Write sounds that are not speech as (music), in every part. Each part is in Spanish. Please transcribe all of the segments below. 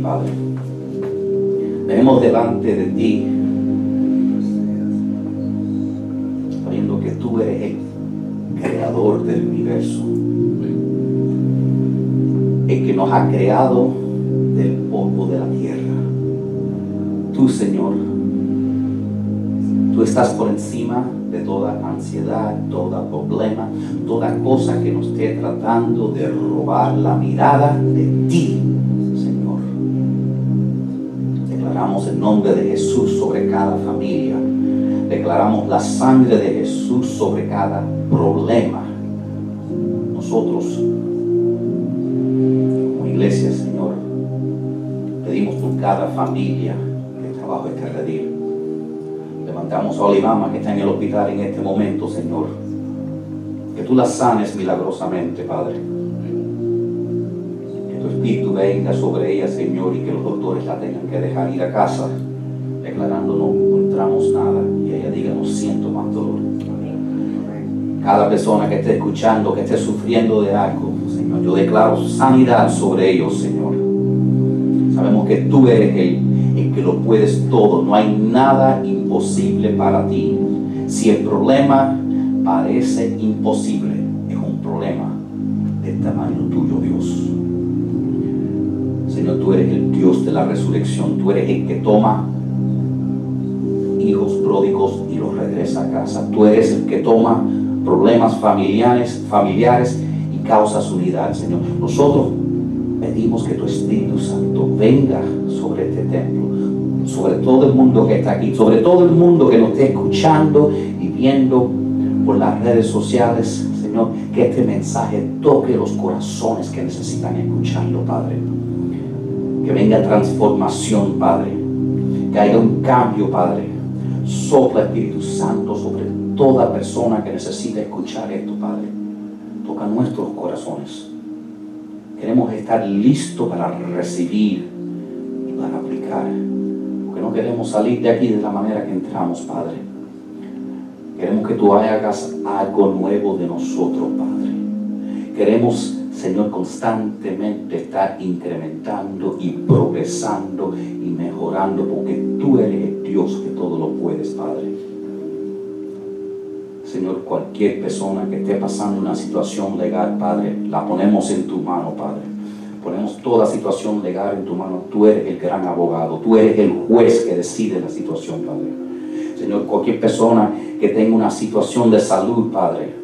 Padre. Venimos delante de ti, sabiendo que tú eres el creador del universo, el que nos ha creado del polvo de la tierra. Tú, Señor, tú estás por encima de toda ansiedad, todo problema, toda cosa que nos esté tratando de robar la mirada la sangre de Jesús sobre cada problema. Nosotros, como iglesia, Señor, pedimos por cada familia que trabajo esté redil Levantamos a Olivama que está en el hospital en este momento, Señor. Que tú la sanes milagrosamente, Padre. Que tu espíritu venga sobre ella, Señor, y que los doctores la tengan que dejar ir a casa, declarando no encontramos nada. Y ella diga, no siento más dolor. Cada persona que esté escuchando, que esté sufriendo de algo, Señor, yo declaro sanidad sobre ellos, Señor. Sabemos que tú eres el en que lo puedes todo. No hay nada imposible para ti. Si el problema parece imposible, es un problema del tamaño tuyo, Dios. Señor, tú eres el Dios de la resurrección. Tú eres el que toma y los regresa a casa. Tú eres el que toma problemas familiares, familiares y causas unidad, Señor. Nosotros pedimos que tu Espíritu Santo venga sobre este templo, sobre todo el mundo que está aquí, sobre todo el mundo que nos esté escuchando y viendo por las redes sociales, Señor, que este mensaje toque los corazones que necesitan escucharlo, Padre. Que venga transformación, Padre. Que haya un cambio, Padre. Sopla Espíritu Santo sobre toda persona que necesita escuchar esto, Padre. Toca nuestros corazones. Queremos estar listos para recibir y para aplicar. Porque no queremos salir de aquí de la manera que entramos, Padre. Queremos que tú hagas algo nuevo de nosotros, Padre. Queremos, Señor, constantemente estar incrementando y progresando y mejorando, porque tú eres Dios que todo lo puedes, Padre. Señor, cualquier persona que esté pasando una situación legal, Padre, la ponemos en tu mano, Padre. Ponemos toda situación legal en tu mano. Tú eres el gran abogado. Tú eres el juez que decide la situación, Padre. Señor, cualquier persona que tenga una situación de salud, Padre,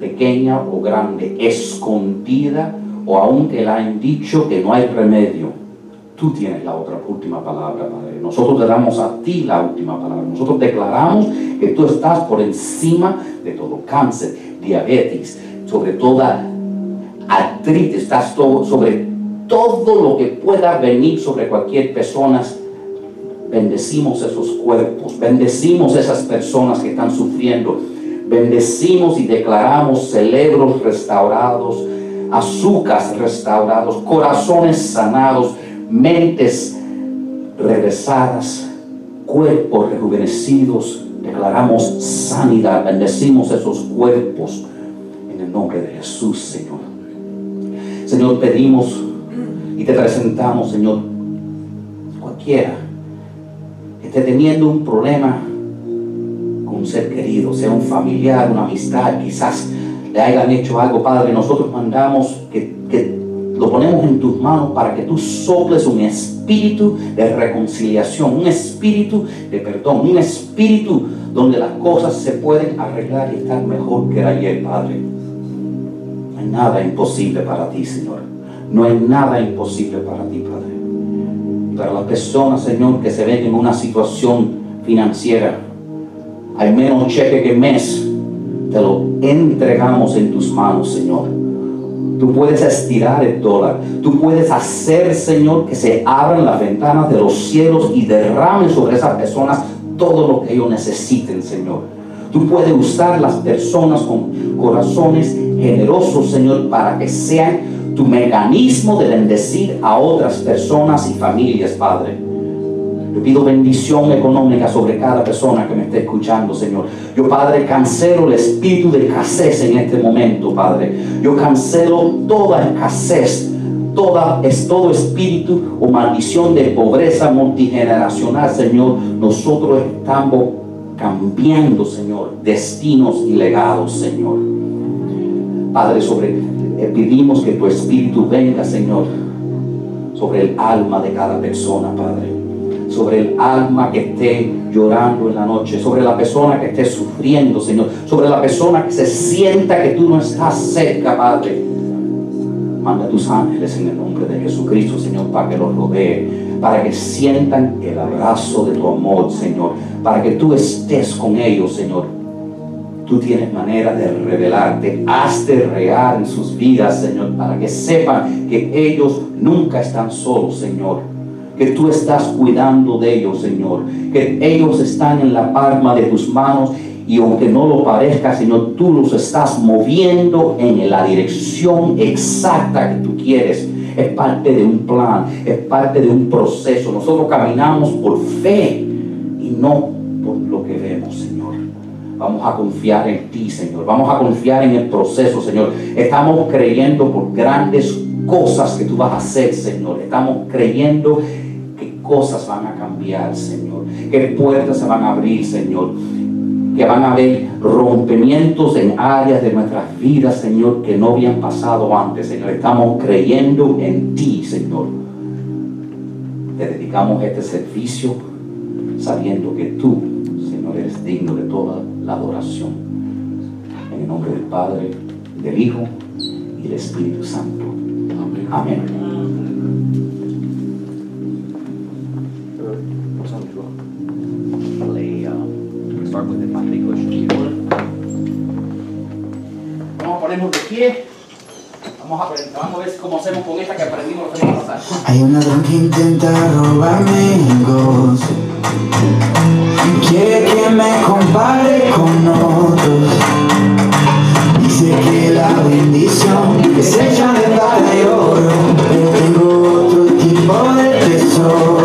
pequeña o grande, escondida, o aunque la han dicho que no hay remedio, Tú tienes la otra última palabra, Padre. Nosotros te damos a ti la última palabra. Nosotros declaramos que tú estás por encima de todo cáncer, diabetes, sobre toda artritis, estás sobre todo lo que pueda venir sobre cualquier persona. Bendecimos esos cuerpos, bendecimos esas personas que están sufriendo, bendecimos y declaramos cerebros restaurados, azúcares restaurados, corazones sanados, mentes regresadas, cuerpos rejuvenecidos. Declaramos sanidad, bendecimos esos cuerpos en el nombre de Jesús, Señor. Señor, pedimos y te presentamos, Señor, cualquiera que esté teniendo un problema con un ser querido, sea un familiar, una amistad, quizás le hayan hecho algo, Padre, nosotros mandamos que, que lo ponemos en tus manos para que tú soples un espíritu de reconciliación, un espíritu de perdón, un espíritu donde las cosas se pueden arreglar y estar mejor que ayer, Padre. No hay nada imposible para ti, Señor. No hay nada imposible para ti, Padre. Para las personas, Señor, que se ven en una situación financiera, hay menos cheque que mes, te lo entregamos en tus manos, Señor Tú puedes estirar el dólar. Tú puedes hacer, Señor, que se abran las ventanas de los cielos y derramen sobre esas personas todo lo que ellos necesiten, Señor. Tú puedes usar las personas con corazones generosos, Señor, para que sean tu mecanismo de bendecir a otras personas y familias, Padre. Yo pido bendición económica sobre cada persona que me esté escuchando, Señor. Yo, Padre, cancelo el espíritu de escasez en este momento, Padre. Yo cancelo toda escasez, toda, es todo espíritu o maldición de pobreza multigeneracional, Señor. Nosotros estamos cambiando, Señor, destinos y legados, Señor. Padre, sobre, eh, pedimos que tu espíritu venga, Señor, sobre el alma de cada persona, Padre. Sobre el alma que esté llorando en la noche, sobre la persona que esté sufriendo, Señor, sobre la persona que se sienta que tú no estás cerca, Padre. Manda tus ángeles en el nombre de Jesucristo, Señor, para que los rodee, para que sientan el abrazo de tu amor, Señor, para que tú estés con ellos, Señor. Tú tienes manera de revelarte, hazte real en sus vidas, Señor, para que sepan que ellos nunca están solos, Señor. Que tú estás cuidando de ellos, Señor. Que ellos están en la palma de tus manos y aunque no lo parezca, Señor, tú los estás moviendo en la dirección exacta que tú quieres. Es parte de un plan, es parte de un proceso. Nosotros caminamos por fe y no por lo que vemos, Señor. Vamos a confiar en ti, Señor. Vamos a confiar en el proceso, Señor. Estamos creyendo por grandes cosas que tú vas a hacer, Señor. Estamos creyendo cosas van a cambiar, Señor. Que puertas se van a abrir, Señor que van a haber rompimientos en áreas de nuestras vidas, Señor, que no habían pasado antes, Señor. Estamos creyendo en ti, Señor. Te dedicamos este servicio sabiendo que tú, Señor, eres digno de toda la adoración. En el nombre del Padre, del Hijo y del Espíritu Santo. Amén. Amén. Vamos a, vamos a ver cómo hacemos con esta que aprendimos la semana pasada. Hay un ladrón que intenta robarme el. Quiere que me compare con otros. Dice que la bendición es hecha de plata y oro. Pero tengo otro tipo de tesoro.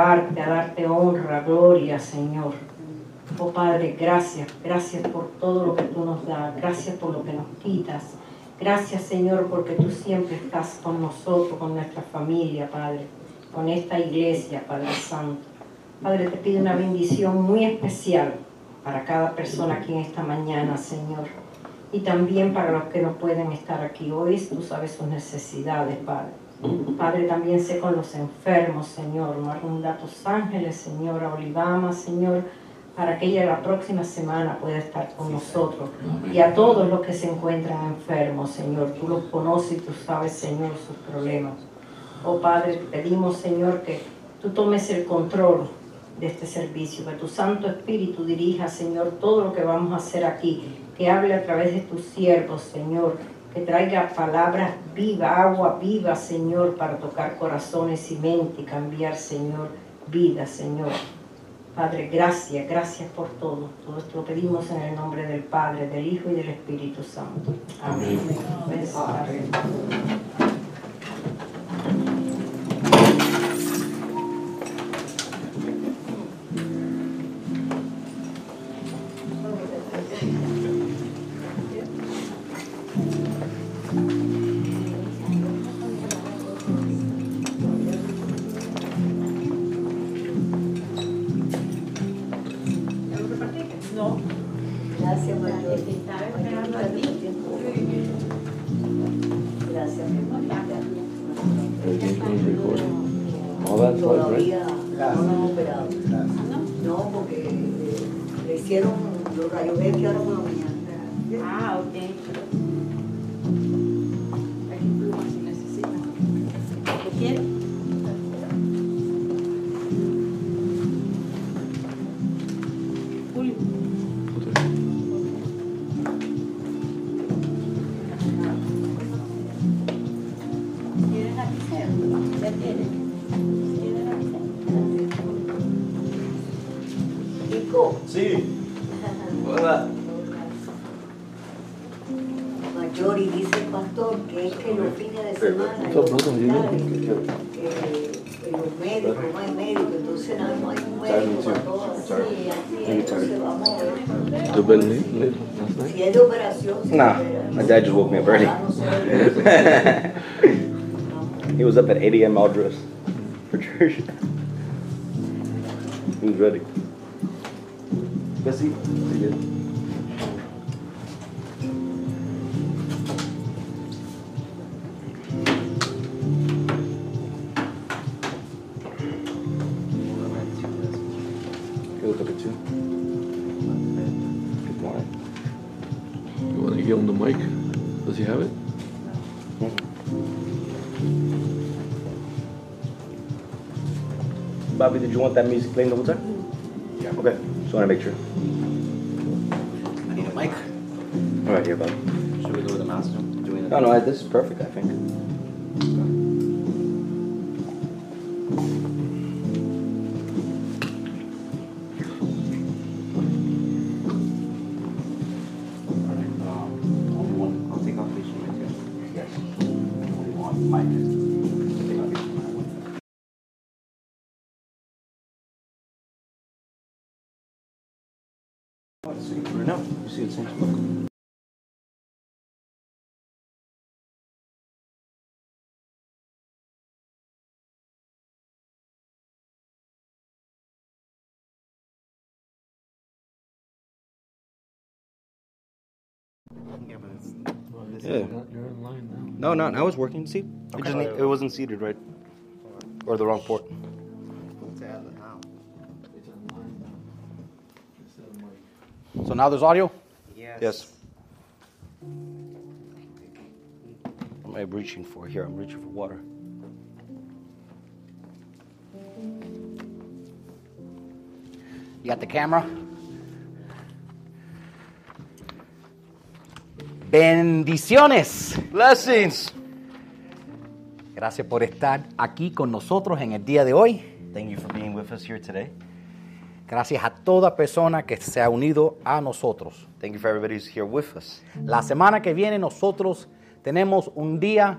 A darte honra, gloria, Señor. Oh Padre, gracias, gracias por todo lo que tú nos das, gracias por lo que nos quitas. Gracias, Señor, porque tú siempre estás con nosotros, con nuestra familia, Padre, con esta iglesia, Padre Santo. Padre, te pido una bendición muy especial para cada persona aquí en esta mañana, Señor. Y también para los que no pueden estar aquí hoy, tú sabes sus necesidades, Padre. Padre, también sé con los enfermos, Señor. Manda a tus ángeles, Señor, a Olivama, Señor, para que ella la próxima semana pueda estar con nosotros. Y a todos los que se encuentran enfermos, Señor. Tú los conoces y tú sabes, Señor, sus problemas. Oh Padre, te pedimos, Señor, que tú tomes el control de este servicio, que tu Santo Espíritu dirija, Señor, todo lo que vamos a hacer aquí, que hable a través de tus siervos, Señor, que traiga palabras vivas, agua viva, Señor, para tocar corazones y mente y cambiar, Señor, vida, Señor. Padre, gracias, gracias por todo. Todo esto lo pedimos en el nombre del Padre, del Hijo y del Espíritu Santo. Amén. Orar. Gracias, a.m. all dressed for church. (laughs) he was ready. Playing the whole time? Yeah. Okay, just want to make sure. I need a mic. All right, here, Bobby. Should we go with the master? Do we No, no, I- this is perfect, I think. Um, Yeah, but it's, Yeah. You're in line now. No, no, now it's working. See, it just need, it wasn't seated right, or the wrong port. it's at the now. It's in line now. Instead of mic. So now there's audio? Yes. Yes. What am I reaching for here? I'm reaching for water. You got the camera? Bendiciones. Blessings. Gracias por estar aquí con nosotros en el día de hoy. Thank you for being with us here today. Gracias a toda persona que se ha unido a nosotros. Thank you for everybody who's here with us. La semana que viene nosotros tenemos un día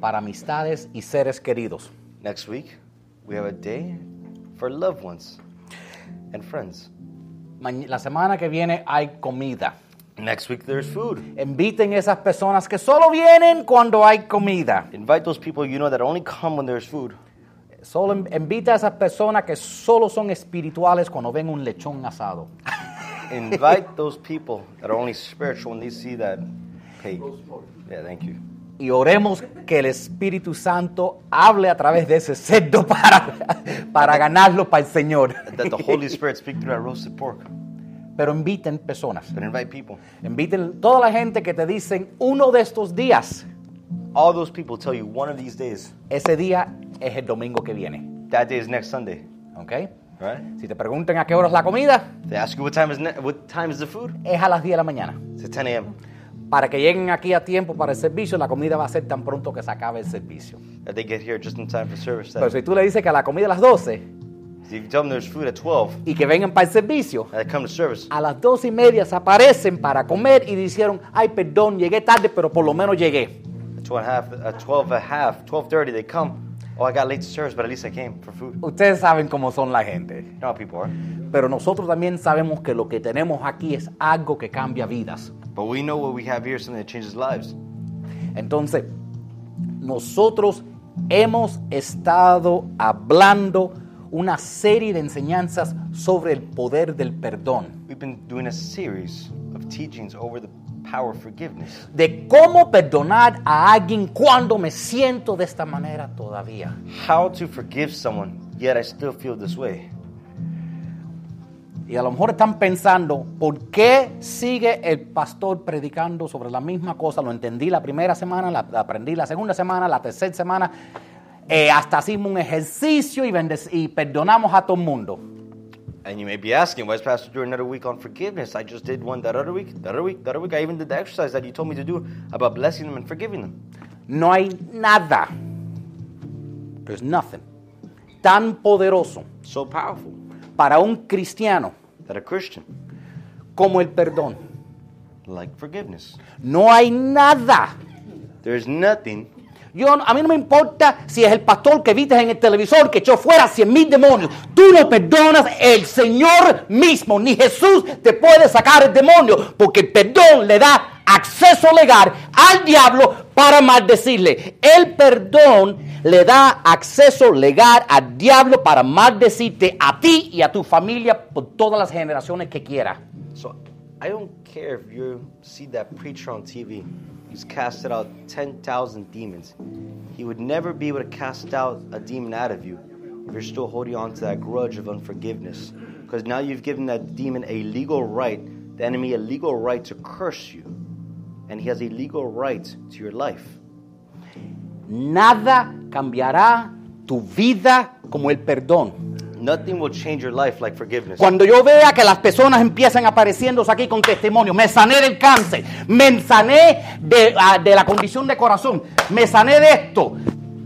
para amistades y seres queridos. Next week, we have a day for loved ones and friends. La semana que viene hay comida. Next week, there's food. Inviten esas personas que solo vienen cuando hay comida. Invite those people you know that only come when there's food. Solo in- invita a esas personas que solo son espirituales cuando ven un lechón asado. (laughs) Invite those people that are only spiritual when they see that pig. Yeah, thank you. Y oremos que el Espíritu Santo hable a través de ese cerdo (laughs) para, para ganarlo para el Señor. That the Holy Spirit (laughs) speak through that roasted pork. Pero inviten personas. But invite people. Inviten toda la gente que te dicen uno de estos días. All those people tell you one of these days. Ese día es el domingo que viene. That day is next Sunday, ¿Ok? right? Si te preguntan a qué hora es la comida, They ask you what time is ne- what time is the food. es a las 10 de la mañana. It's at 10 a.m. Para que lleguen aquí a tiempo para el servicio, la comida va a ser tan pronto que se acabe el servicio. That they get here just in time for service. Pero si tú le dices que a la comida a las 12 if you tell them there's food at 12 y que vengan para el servicio, and they come to service, a las 12 y media se aparecen para comer y dijeron, ay, perdón, llegué tarde, pero por lo menos llegué. at 12 and a half, at 12 and a half, 12:30 they come. Oh, I got late to service, but at least I came for food. You Ustedes saben cómo son la gente. know how people are. Pero nosotros también sabemos que lo que tenemos aquí es algo que cambia vidas. But we know what we have here is something that changes lives. Entonces, nosotros hemos estado hablando una serie de enseñanzas sobre el poder del perdón, We've been doing a series of teachings over the power of forgiveness. de cómo perdonar a alguien cuando me siento de esta manera todavía. How to forgive someone, yet I still feel this way. Y a lo mejor están pensando, ¿por qué sigue el pastor predicando sobre la misma cosa? Lo entendí la primera semana, la, la aprendí la segunda semana, la tercera semana, eh, hasta hicimos un ejercicio y, y perdonamos a todo el mundo. And you may be asking, why is Pastor doing another week on forgiveness? I just did one that other week, that other week, that other week. I even did the exercise that you told me to do about blessing them and forgiving them. No hay nada, there's nothing, tan poderoso So powerful para un cristiano that a Christian, como el perdón. like forgiveness, No hay nada. there's nothing Yo, a mí no me importa si es el pastor que viste en el televisor que echó fuera cien mil demonios. Tú no perdonas el Señor mismo, ni Jesús te puede sacar el demonio, porque el perdón le da acceso legal al diablo para maldecirle. El perdón le da acceso legal al diablo para maldecirte a ti y a tu familia por todas las generaciones que quiera. So I don't care if you see that preacher on TV. He's casted out 10,000 demons. He would never be able to cast out a demon out of you if you're still holding on to that grudge of unforgiveness. Because now you've given that demon a legal right, the enemy a legal right to curse you. And he has a legal right to your life. Nada cambiará tu vida como el perdón. Nothing will change your life like forgiveness. Cuando yo vea que las personas empiezan apareciéndose aquí con testimonio, me sané del cáncer, me sané de, ah, de la condición de corazón, me sané de esto,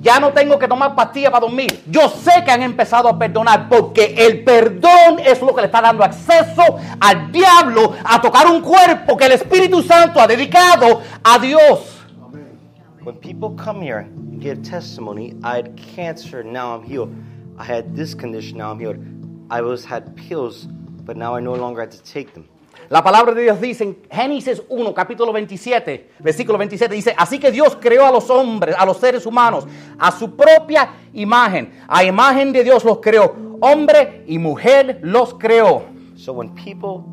ya no tengo que tomar pastillas para dormir. Yo sé que han empezado a perdonar porque el perdón es lo que le está dando acceso al diablo a tocar un cuerpo que el Espíritu Santo ha dedicado a Dios. When people come here and give testimony, I had cancer, now I'm healed. I had this condition, now I'm healed. I was had pills, but now I no longer have to take them. La palabra de Dios dice en Génesis 1, capítulo 27, versículo 27, dice, así que Dios creó a los hombres, a los seres humanos, a su propia imagen. A imagen de Dios los creó. Hombre y mujer los creó. So when people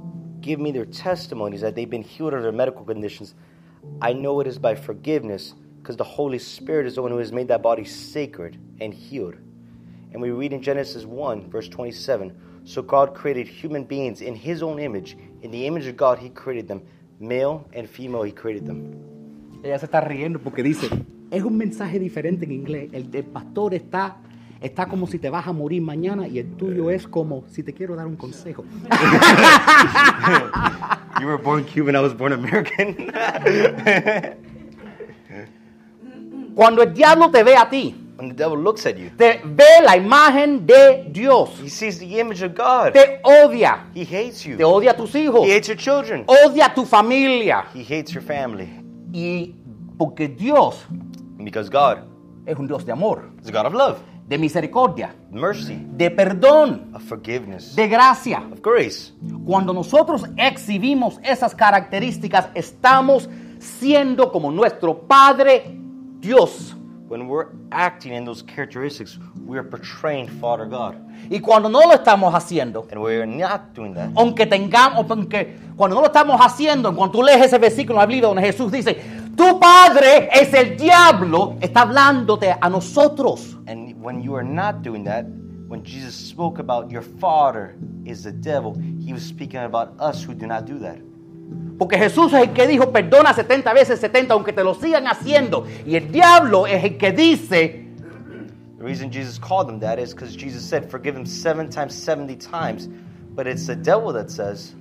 give me their testimonies that they've been healed of their medical conditions, I know it is by forgiveness because the Holy Spirit is the one who has made that body sacred and healed. And we read in Genesis 1, verse 27 So God created human beings in his own image. In the image of God, he created them. Male and female, he created them. Ella se está riendo porque dice, es un mensaje diferente en inglés. El del pastor está, está como si te vas a morir mañana y el tuyo es como si te quiero dar un consejo. (laughs) You were born Cuban, I was born American. (laughs) Cuando el diablo te ve a ti When the devil looks at you, te ve la imagen de Dios, he sees the image of God. te odia, He hates you. te odia a tus hijos, He hates your children. odia a tu familia. He hates your family. Y porque Dios because God es un Dios de amor, is a God of love, de misericordia, mercy, de perdón, of forgiveness, de gracia. of grace. Cuando nosotros exhibimos esas características, estamos siendo como nuestro Padre Dios. When we're acting in those characteristics, we are portraying Father God. Y cuando no lo estamos haciendo, And we are not doing that. aunque tengamos, aunque cuando no lo estamos haciendo, cuando tú lees ese versículo en la Biblia donde Jesús dice, tu padre es el diablo, está hablándote a nosotros. And when you are not doing that, when Jesus spoke about your father is the devil, he was speaking about us who do not do that. Porque Jesús es el que dijo, perdona 70 veces 70, aunque te lo sigan haciendo. Y el diablo es el que dice, The reason Jesus called them that is because Jesus said, Forgive them seven times, 70 times. But it's the devil that says,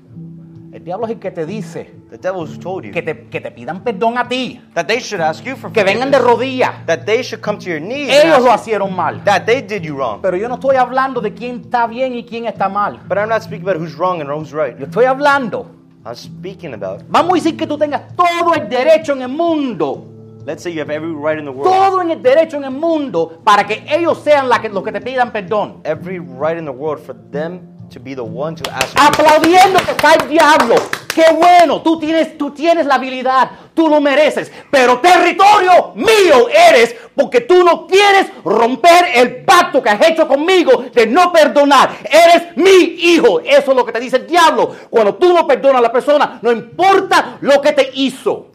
el diablo es el que te dice the devil who told you que te, que te pidan perdón a ti, that they should ask you for que vengan de rodillas. that they should come to your knees Ellos lo hicieron mal. that they did you wrong. Pero yo no estoy hablando de quién está bien y quién está mal. But I'm not speaking about who's wrong and who's right. Yo estoy hablando. I'm speaking about, Vamos a decir que tú tengas todo el derecho en el mundo. let's say you have every right in the world, Todo en el derecho en el mundo para que ellos sean la que- los que te pidan perdón. every right in the world for them to be the one to ask. Aplaudiendo que está el diablo. Qué bueno, tú tienes, tú tienes la habilidad, tú lo mereces. Pero territorio mío eres porque tú no quieres romper el pacto que has hecho conmigo de no perdonar. Eres mi hijo. Eso es lo que te dice el diablo. Cuando tú no perdonas a la persona, no importa lo que te hizo.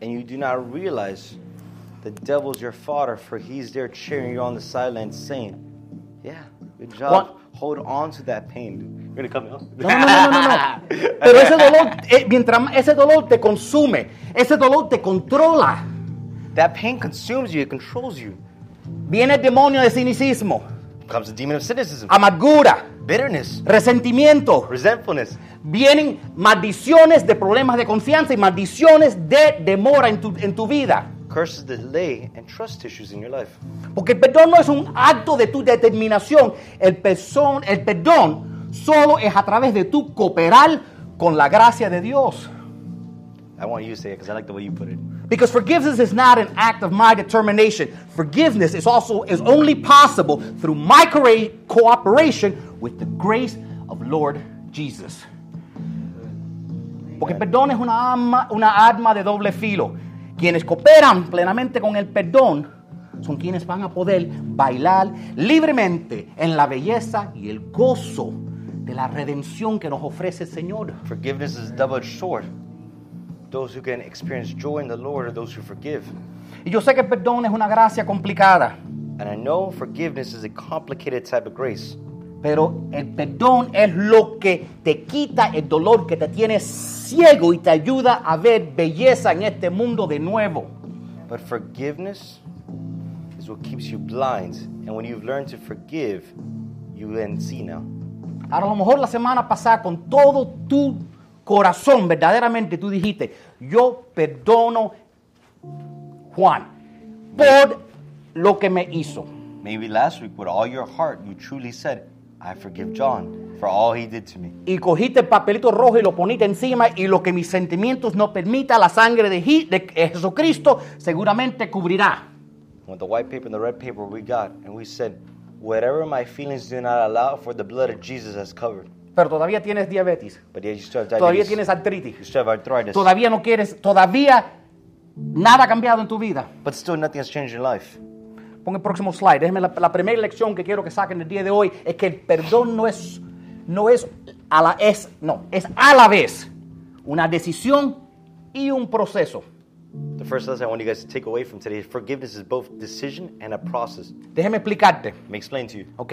and you do not realize the devil's your father, for he's there cheering you on the sidelines, saying, "Yeah, good job. What? Hold on to that pain. You're gonna come out." No, no, no, no, no, no. (laughs) Pero ese dolor, eh, mientras ese dolor te consume, ese dolor te controla. that pain consumes you. It controls you. Viene el demonio de cinicismo, Comes the demon of cynicism, amargura, bitterness, resentimiento. resentfulness. Vienen maldiciones de problemas de confianza y maldiciones de demora en tu, en tu vida. Curses, delay, and trust issues in your life. Porque el perdón no es un acto de tu determinación. El, person- el perdón solo es a través de tu cooperar con la gracia de Dios. I want you to say it because I like the way you put it. Because forgiveness is not an act of my determination. Forgiveness is also is only possible through my cooperation with the grace of Lord Jesus. Porque el perdón es una arma, una arma de doble filo. Quienes cooperan plenamente con el perdón son quienes van a poder bailar libremente en la belleza y el gozo de la redención que nos ofrece el Señor. Forgiveness is a double-edged sword. Those who can experience joy in the Lord are those who forgive. Y yo sé que el perdón es una gracia complicada. And I know forgiveness is a complicated type of grace. Pero el perdón es lo que te quita el dolor que te tiene ciego y te ayuda a ver belleza en este mundo de nuevo. But forgiveness is what keeps you blind. And when you've learned to forgive, you then see now. Ahora, a lo mejor la semana pasada, con todo tu corazón, verdaderamente tú dijiste: Yo perdono Juan por lo que me hizo. Maybe last week, with all your heart, you truly said, I forgive John for all he did to me. Y cogiste el papelito rojo y lo poniste encima, y lo que mis sentimientos no permita, la sangre de, Ji- de Jesucristo seguramente cubrirá. With the white paper and the red paper we got, and we said, whatever my feelings do not allow for, the blood of Jesus has covered. Pero todavía tienes diabetes, But yet you still have todavía diabetes. tienes artritis. You still have arthritis. Todavía no quieres, todavía nada ha cambiado en tu vida. But still nothing has changed in your life. Pon el próximo slide. Déjeme la, la primera lección que quiero que saquen el día de hoy es que el perdón no es, no es a la es, no, es a la vez una decisión y un proceso. The first lesson I want you guys to take away from today is forgiveness is both decision and a process. Déjeme explicarte, Let me explain to you. ¿ok?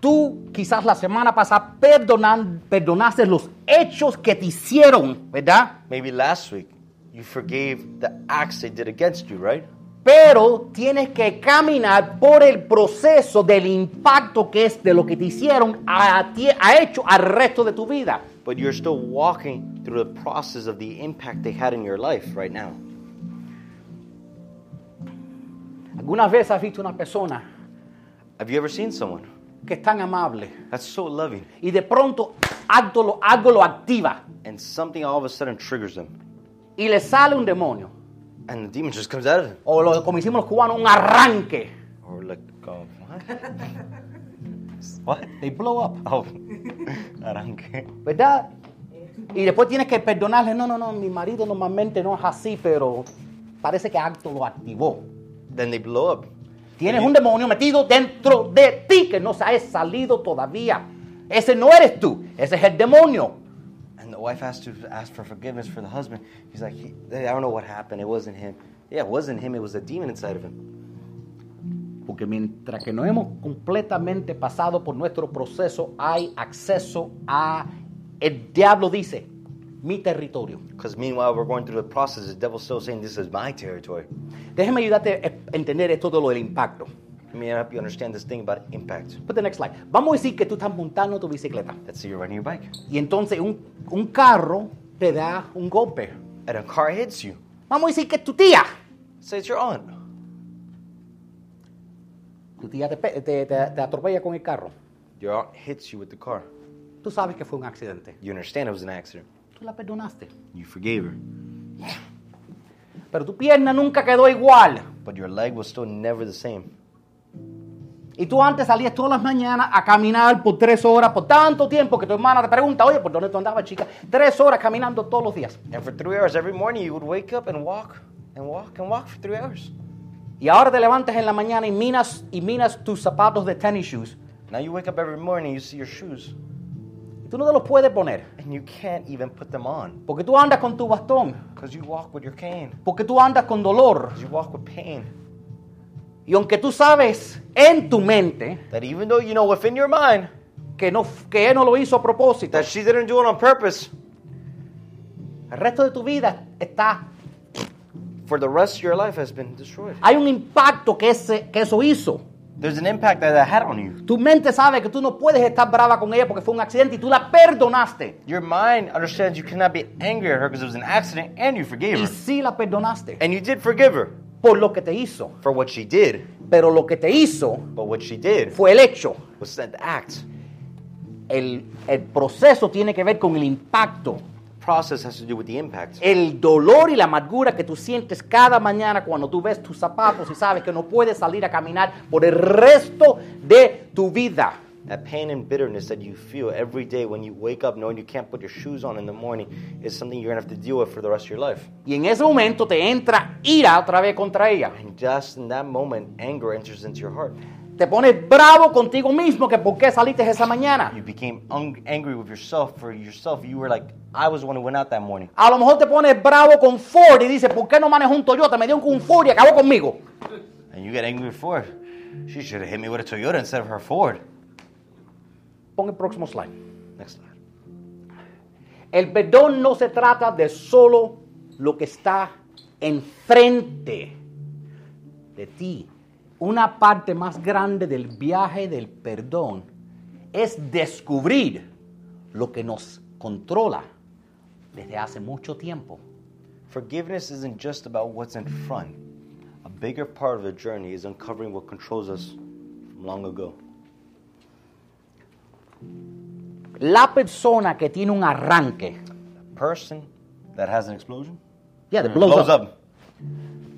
Tú quizás la semana pasada perdonan, perdonaste los hechos que te hicieron, ¿verdad? Maybe last week you forgave the acts they did against you, right? Pero tienes que caminar por el proceso del impacto que es de lo que te hicieron a ti- ha hecho al resto de tu vida. But you're still walking through the process of the impact they had in your life right now. ¿Alguna vez has visto una persona Have you ever seen someone que es tan amable that's so loving y de pronto algo lo, algo lo activa and something all of a sudden triggers them y le sale un demonio? And the demon just comes out of them? O lo, como hicimos los cubanos, un arranque. Or like, oh, what? (laughs) what? They blow up. Oh, (laughs) arranque. ¿Verdad? Y después tienes que perdonarle. No, no, no, mi marido normalmente no es así, pero parece que acto lo activó. Then they blow up. Tienes un demonio metido dentro de ti que no se ha salido todavía. Ese no eres tú, ese es el demonio. Wife has to ask for forgiveness for the husband. He's like, he, I don't know what happened. It wasn't him. Yeah, it wasn't him. It was a demon inside of him. Porque mientras que no hemos completamente pasado por nuestro proceso, hay acceso a, el diablo dice, mi territorio. Because meanwhile, we're going through the process. The devil's still saying, this is my territory. Déjeme ayudarte a entender esto de lo del impacto. Me help you understand this thing about impact. Put the next slide. Vamos a decir que tú estás montando tu bicicleta Let's say you're riding your bike. y entonces un, un carro te da un golpe. And a car hits you. Vamos a decir que tu tía. Say it's your aunt. Tu tía te, te- te- te atropella con el carro. Your aunt hits you with the car. Tú sabes que fue un accidente. You understand it was an accident. Tú la perdonaste. You forgave her. Pero tu pierna nunca quedó igual. But your leg was still never the same. Y tú antes salías todas las mañanas a caminar por tres horas, por tanto tiempo que tu hermana te pregunta, oye, ¿por dónde tú andabas, chica? Tres horas caminando todos los días. And for three hours every morning, you would wake up and walk and walk and walk for three hours. Y ahora te levantas en la mañana y miras, y miras tus zapatos de tennis shoes. Now you wake up every morning, you see your shoes, Y tú no te los puedes poner. and you can't even put them on Porque tú andas con tu bastón. because you walk with your cane, Porque tú andas con dolor. because you walk with pain. Y aunque tú sabes en tu mente That even though you know within your mind que, no, que él no lo hizo a propósito, that she didn't do it on purpose, el resto de tu vida está... for the rest of your life has been destroyed. Hay un impacto que, ese, que eso hizo. There's an impact that that had on you. Tu mente sabe que tú no puedes estar brava con ella porque fue un accidente y tú la perdonaste. Your mind understands you cannot be angry at her because it was an accident and you forgave Y her. sí la perdonaste And you did forgive her por lo que te hizo. for what she did, Pero lo que te hizo but what she did fue el hecho. was that act. El, el proceso tiene que ver con el impacto. Process has to do with the impact. El dolor y la amargura que tú sientes cada mañana cuando tú ves tus zapatos y sabes que no puedes salir a caminar por el resto de tu vida. That pain and bitterness that you feel every day when you wake up knowing you can't put your shoes on in the morning is something you're going to have to deal with for the rest of your life. Y en ese momento te entra ira otra vez contra ella. And just in that moment, anger enters into your heart. Te pones bravo contigo mismo que por qué saliste esa mañana. You became un- angry with yourself for yourself. You were like, I was the one who went out that morning. A lo mejor te pones bravo con Ford y dices, ¿por qué no manejó un Toyota? Me dio un Ford y acabó conmigo. And you get angry with Ford. She should have hit me with a Toyota instead of her Ford. Pon el próximo slide. Next slide. El perdón no se trata de solo lo que está enfrente de ti. Una parte más grande del viaje del perdón es descubrir lo que nos controla desde hace mucho tiempo. Forgiveness isn't just about what's in front. A bigger part of the journey is uncovering what controls us from long ago. La persona que tiene un arranque, Person that has an explosion yeah, that blows blows up, up.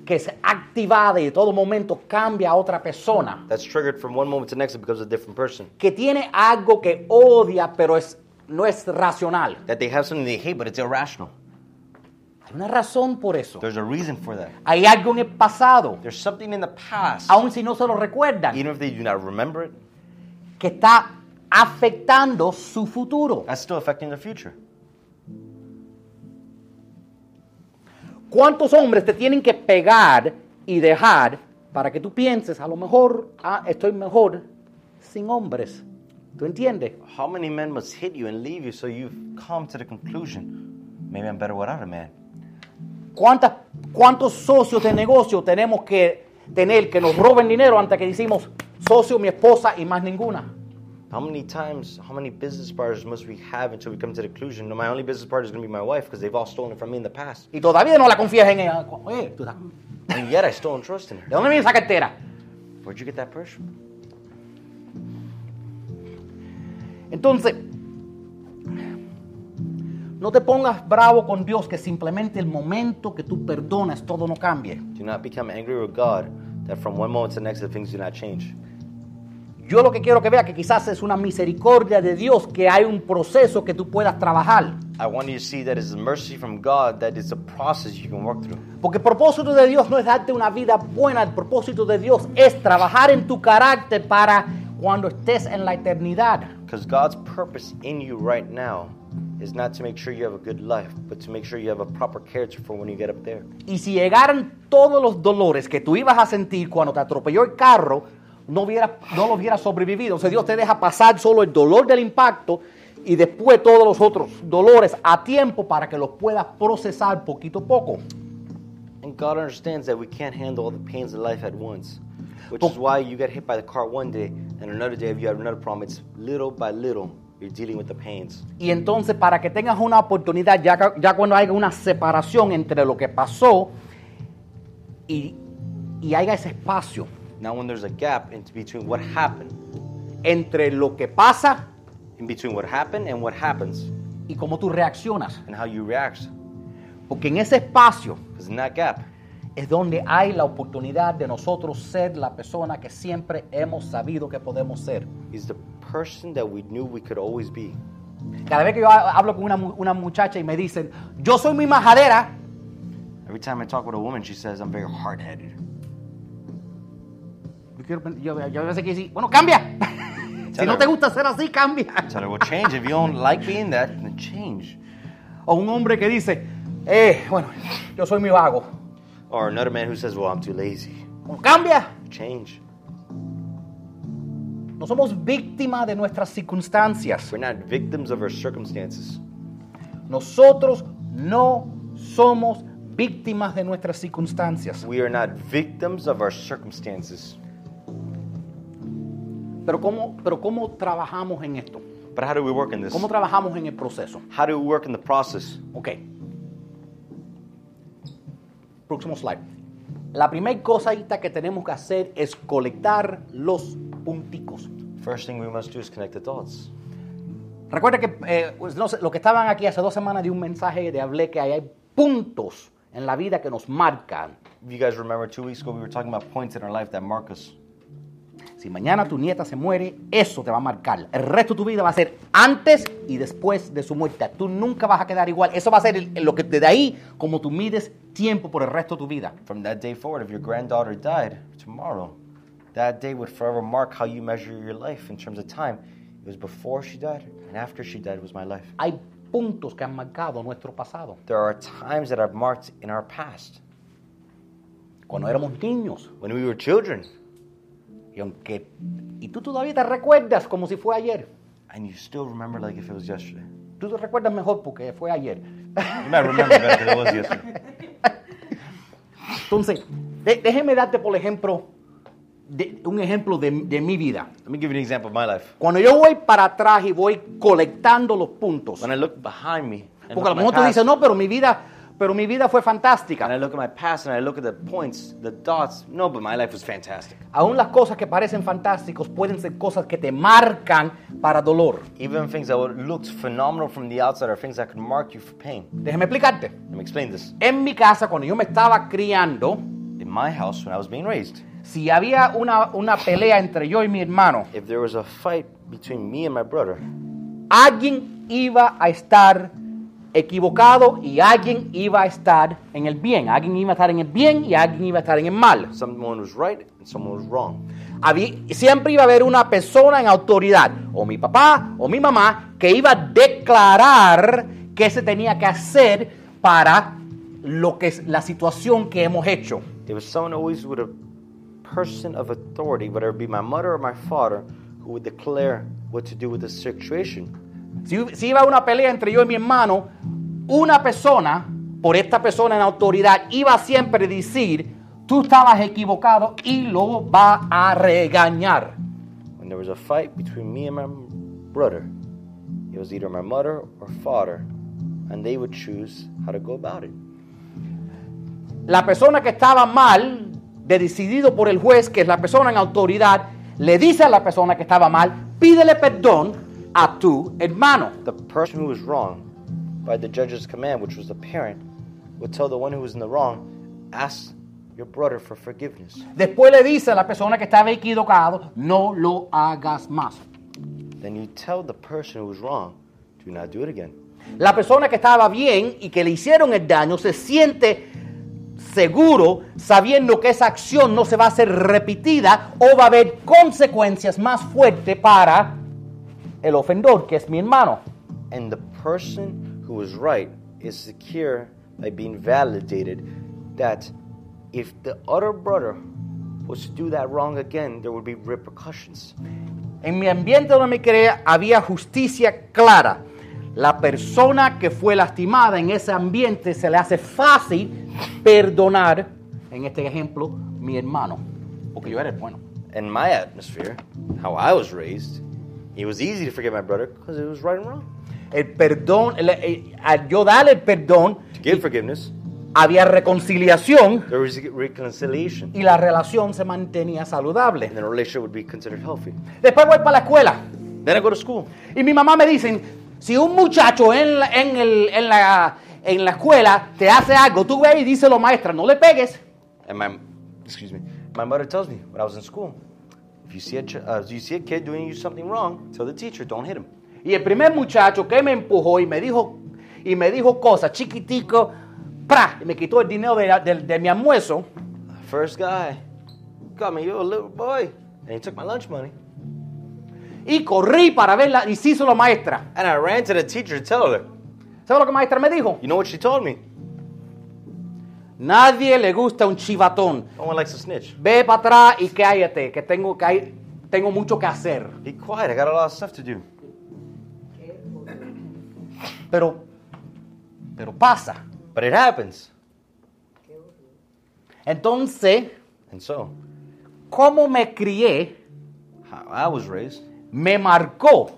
que es activada y de todo momento cambia a otra persona, That's triggered from one moment to the next. It becomes a different person. que tiene algo que odia pero es, no es racional. That they have something they hate, but it's irrational. Hay una razón por eso. There's a reason for that. Hay algo en el pasado, There's something in the past, aun si no se lo recuerdan, even if they do not remember it, que está afectando su futuro. that's still affecting their future. ¿Cuántos hombres te tienen que pegar y dejar para que tú pienses, a lo mejor ah, estoy mejor sin hombres? ¿Tú entiendes? How many men must hit you and leave you so you've come to the conclusion, maybe I'm better without a man? ¿Cuántas, ¿Cuántos socios de negocio tenemos que tener que nos roben dinero antes que decimos socio, mi esposa y más ninguna? How many times, how many business partners must we have until we come to the conclusion, no, my only business partner is going to be my wife because they've all stolen from me in the past? Y todavía no la confías en ella. Oye, tú And yet I still don't trust in her. ¿De dónde viene esa cartera? Where'd you get that purse from? Entonces, no te pongas bravo con Dios que simplemente el momento que tú perdonas todo no cambie. Do not become angry with God that from one moment to the next the things do not change. Yo lo que quiero que vea que quizás es una misericordia de Dios que hay un proceso que tú puedas trabajar. I want you to see that it's mercy from God that is a process you can work through. Porque el propósito de Dios no es darte una vida buena, el propósito de Dios es trabajar en tu carácter para cuando estés en la eternidad. Because God's purpose in you right now is not to make sure you have a good life, but to make sure you have a proper character for when you get up there. Y si llegaran todos los dolores que tú ibas a sentir cuando te atropelló el carro, no, hubiera, no lo hubieras sobrevivido. O sea, Dios te deja pasar solo el dolor del impacto y después todos los otros dolores a tiempo para que los puedas procesar poquito a poco. And God understands that we can't handle all the pains of life at once. Which is why you get hit by the car one day, and another day, if you have another problem, it's little by little you're dealing with the pains. Y entonces para que tengas una oportunidad, ya, ya cuando haya una separación entre lo que pasó y, y haya ese espacio Now, when there's a gap in between what happened, entre lo que pasa in between what happened and what happens, y cómo tú reaccionas. and how you react, Porque en ese espacio in that gap, es donde hay la oportunidad de nosotros ser la persona que siempre hemos sabido que podemos ser. is the person that we knew we could always be. Cada vez que yo ha- hablo con una, una muchacha y me dicen, yo soy muy majadera, Every time I talk with a woman, she says I'm very hard-headed. Yo, yo, a veces quiero decir, bueno, cambia. (laughs) si no te gusta ser así, cambia. Well, change. If you don't like being that, then change. O un hombre que dice, eh, bueno, yo soy muy vago. Or another man who says, well, I'm too lazy. Bueno, cambia. Change. No somos víctimas de nuestras circunstancias. We're not victims of our circumstances. Nosotros no somos víctimas de nuestras circunstancias. We are not victims of our circumstances. Pero ¿cómo, pero ¿cómo trabajamos en esto? But how do we work in this? ¿Cómo trabajamos en el proceso? How do we work in the process? Ok. Próximo slide. La primera cosita que tenemos que hacer es colectar los punticos. First thing we must do is connect the dots. Recuerda que eh, pues, no sé, lo que estaban aquí hace dos semanas de un mensaje de hablé que hay puntos en la vida que nos marcan. You guys remember two weeks ago, we were talking about points in our life that mark us. Si mañana tu nieta se muere, eso te va a marcar. El resto de tu vida va a ser antes y después de su muerte. Tú nunca vas a quedar igual. Eso va a ser el- lo que desde ahí, como tú mides tiempo por el resto de tu vida. From that day forward, if your granddaughter died tomorrow, that day would forever mark how you measure your life in terms of time. It was before she died, and after she died was my life. Hay puntos que han marcado nuestro pasado. There are times that I've marked in our past. Cuando éramos niños. When we were children, Y aunque y tú todavía te recuerdas como si fue ayer. and you still remember like if it was yesterday. Tú te recuerdas mejor porque fue ayer. You might remember better than it was yesterday. Entonces, de- déjeme darte por ejemplo de- un ejemplo de, de mi vida. Let me give you an example of my life. Cuando yo voy para atrás y voy colectando los puntos. When I look behind me, Porque a lo mejor tú dices, no, pero mi vida, pero mi vida fue and I fantástica. look at my past and I look at the points, the dots, no, but my life was fantastic. Aún las cosas que parecen fantásticos pueden ser cosas que te marcan para dolor. Even things that looked phenomenal from the outside are things that could mark you for pain. Déjeme explicarte. Let me explain this. En mi casa, cuando yo me estaba criando, In my house, when I was being raised, si había una, una pelea entre yo y mi hermano, if there was a fight between me and my brother, alguien iba a estar equivocado y alguien iba a estar en el bien. Alguien iba a estar en el bien y alguien iba a estar en el mal. someone was right and someone was wrong. Había- siempre iba a haber una persona en autoridad, o mi papá o mi mamá, que iba a declarar qué se tenía que hacer para lo que es la situación que hemos hecho. There was someone always with a person of authority, whether it be my mother or my father, who would declare what to do with the situation. Si, si iba a una pelea entre yo y mi hermano, una persona, por esta persona en autoridad, iba siempre a decir, tú estabas equivocado y lo va a regañar. When there was a fight between me and my brother, it was either my mother or father, and they would choose how to go about it. la persona que estaba mal, de decidido por el juez, que es la persona en autoridad, le dice a la persona que estaba mal, pídele perdón a tu hermano. The person who was wrong, by the judge's command, which was the parent, would tell the one who was in the wrong, ask your brother for forgiveness. Después le dice a la persona que estaba equivocado, no lo hagas más. Then you tell the person who was wrong, do not do it again. La persona que estaba bien y que le hicieron el daño se siente seguro sabiendo que esa acción no se va a hacer repetida o va a haber consecuencias más fuertes para el ofendor, que es mi hermano. And the person who was right is secure by being validated that if the other brother was to do that wrong again, there would be repercussions. En mi ambiente donde me crié había justicia clara. La persona que fue lastimada en ese ambiente se le hace fácil perdonar, en este ejemplo, mi hermano, porque yo era el bueno. In my atmosphere, how I was raised, it was easy to forgive my brother because it was right and wrong. El perdón, el- el- al yo darle el perdón, To give forgiveness, había reconciliación there was reconciliation, y la relación se mantenía saludable. and the relationship would be considered healthy. Después voy para la escuela Then I go to school. y mi mamá me dice, si un muchacho en la, en el- en la, en la escuela te hace algo, tú ve y díselo maestra, no le pegues. And my, excuse me, my mother tells me when I was in school, if you see a, uh, you see a kid doing you something wrong, tell the teacher, don't hit him. Y el primer muchacho que me empujó y me dijo, y me dijo cosas chiquitico, ¡pra! y me quitó el dinero de, la- de- de mi almuerzo, The first guy got me, you're a little boy, and he took my lunch money. y corrí para verla y sí hizo la maestra. And I ran to the teacher to tell her. ¿Sabes lo que la maestra me dijo? You know what she told me? Nadie le gusta un chivatón. No one likes a snitch. Ve para atrás y cállate, que tengo, que hay- tengo mucho que hacer. Be quiet. I got a lot of stuff to do. Pero, pero pasa. But it happens. Entonces, And so, cómo me crié how I was raised, me marcó.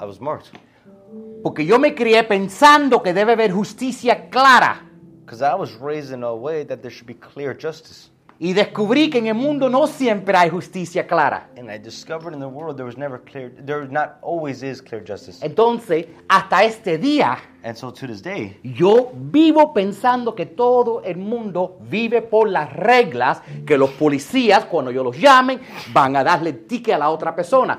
I was marked. Porque yo me crié pensando que debe haber justicia clara. Because I was raised in a way that there should be clear justice. Y descubrí que en el mundo no siempre hay justicia clara. And I discovered in the world there was never clear, there not always is clear justice. Entonces, hasta este día, And so to this day, yo vivo pensando que todo el mundo vive por las reglas que los policías, cuando yo los llamen, van a darle ticket a la otra persona.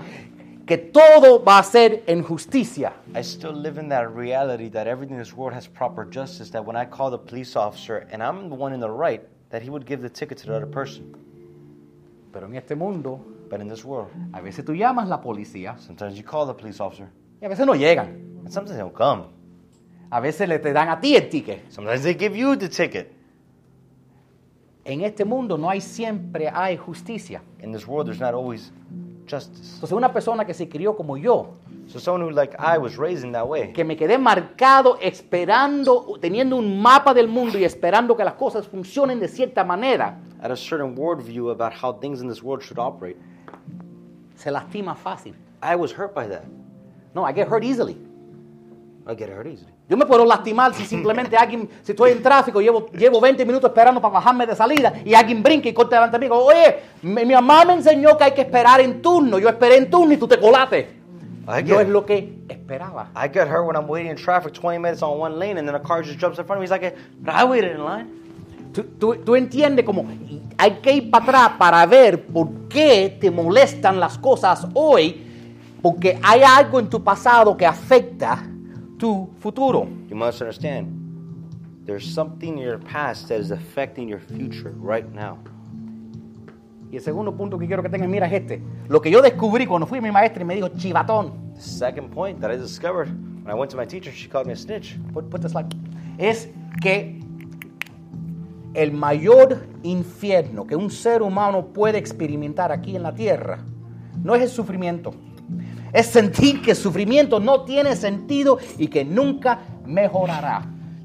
Que todo va a ser en justicia. I still live in that reality that everything in this world has proper justice. That when I call the police officer and I'm the one in the right, that he would give the ticket to the other person. Pero en este mundo, But in this world, a veces tú llamas la policía sometimes you call the police officer y a veces no llegan. and sometimes they don't come. A veces le te dan a ti el ticket. Sometimes they give you the ticket. En este mundo no hay siempre hay justicia. In this world, there's not always justice. Entonces una persona que se crió como yo, So someone who, like I, was raised in that way, que me quedé marcado esperando, teniendo un mapa del mundo y esperando que las cosas funcionen de cierta manera, had a certain worldview about how things in this world should operate. se lastima fácil. I was hurt by that. No, I get hurt easily. I get hurt easily. Yo me puedo lastimar si simplemente alguien, si estoy en tráfico, llevo, llevo 20 minutos esperando para bajarme de salida y alguien brinca y corta delante de mí. Oye, mi, mi mamá me enseñó que hay que esperar en turno. Yo esperé en turno y tú te colaste. I Yo es get, lo que esperaba. I get hurt when I'm waiting in traffic 20 minutes on one lane and then a car just jumps in front of me. He's like, but I waited in line. Tú, tú- tú entiendes como hay que ir para atrás para ver por qué te molestan las cosas hoy, porque hay algo en tu pasado que afecta tu futuro. You must understand, there's something in your past that is affecting your future right now. Y el segundo punto que quiero que tengas, mira es este. Lo que yo descubrí cuando fui a mi maestra y me dijo, chivatón, The second point that I discovered when I went to my teacher, she called me a snitch. put- put the slide, es que el mayor infierno que un ser humano puede experimentar aquí en la tierra no es el sufrimiento. Es sentir que el sufrimiento no tiene sentido y que nunca mejorará.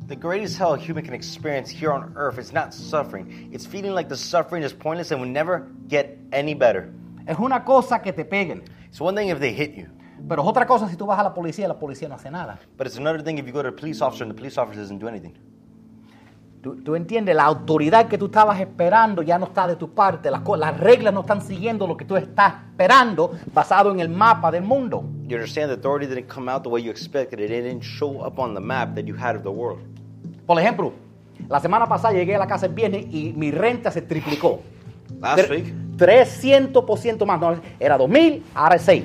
The greatest hell a human can experience here on earth is not suffering. It's feeling like the suffering is pointless and will never get any better. Es una cosa que te peguen, It's one thing if they hit you, pero es otra cosa si tú vas a la policía y la policía no hace nada. but it's another thing if you go to a police officer and the police officer doesn't do anything. Tú, tú entiendes, la autoridad que tú estabas esperando ya no está de tu parte. Las, las reglas no están siguiendo lo que tú estás esperando basado en el mapa del mundo. You understand the authority didn't come out the way you expected. It didn't show up on the map that you had of the world. Por ejemplo, la semana pasada llegué a la casa el viernes y mi renta se triplicó. Last week, 300% más. No, era 2000, ahora es 6.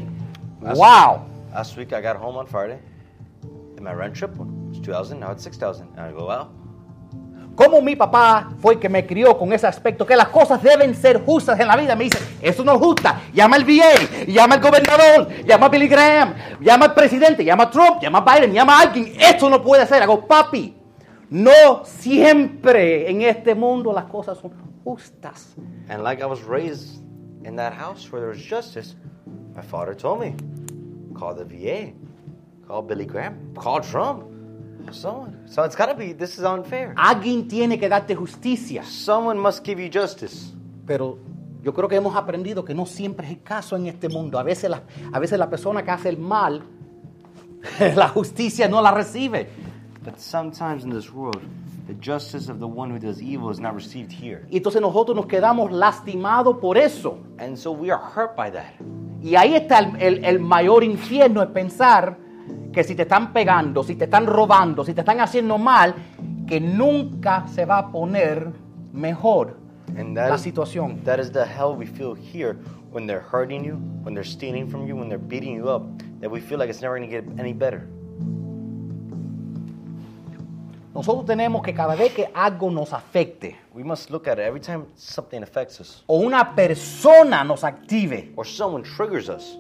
That's- ¡Wow! last week I got home on Friday, and my rent tripled. It's 2,000, now it's 6,000. And I go, wow. Como mi papá fue que me crió con ese aspecto, que las cosas deben ser justas en la vida. Me dice, eso no es justa. Llama al VA, llama al gobernador, llama a Billy Graham, llama al presidente, llama a Trump, llama a Biden, llama a alguien. Esto no puede ser. Hago, papi, no siempre en este mundo las cosas son justas. And like I was raised in that house where there was justice, my father told me, call the VA, call Billy Graham, call Trump, someone. So it's got to be, this is unfair. Alguien tiene que darte justicia. Someone must give you justice. Pero yo creo que hemos aprendido que no siempre es el caso en este mundo. A veces la, a veces la persona que hace el mal, (laughs) la justicia no la recibe. But sometimes in this world, the justice of the one who does evil is not received here. Y entonces nosotros nos quedamos lastimados por eso. And so we are hurt by that. Y ahí está el, el- el mayor infierno, es pensar que si te están pegando, si te están robando, si te están haciendo mal, que nunca se va a poner mejor And la that is, situación. that is the hell we feel here when they're hurting you, when they're stealing from you, when they're beating you up, that we feel like it's never going to get any better. Nosotros tenemos que cada vez que algo nos afecte We must look at it every time something affects us o una persona nos active, or someone triggers us.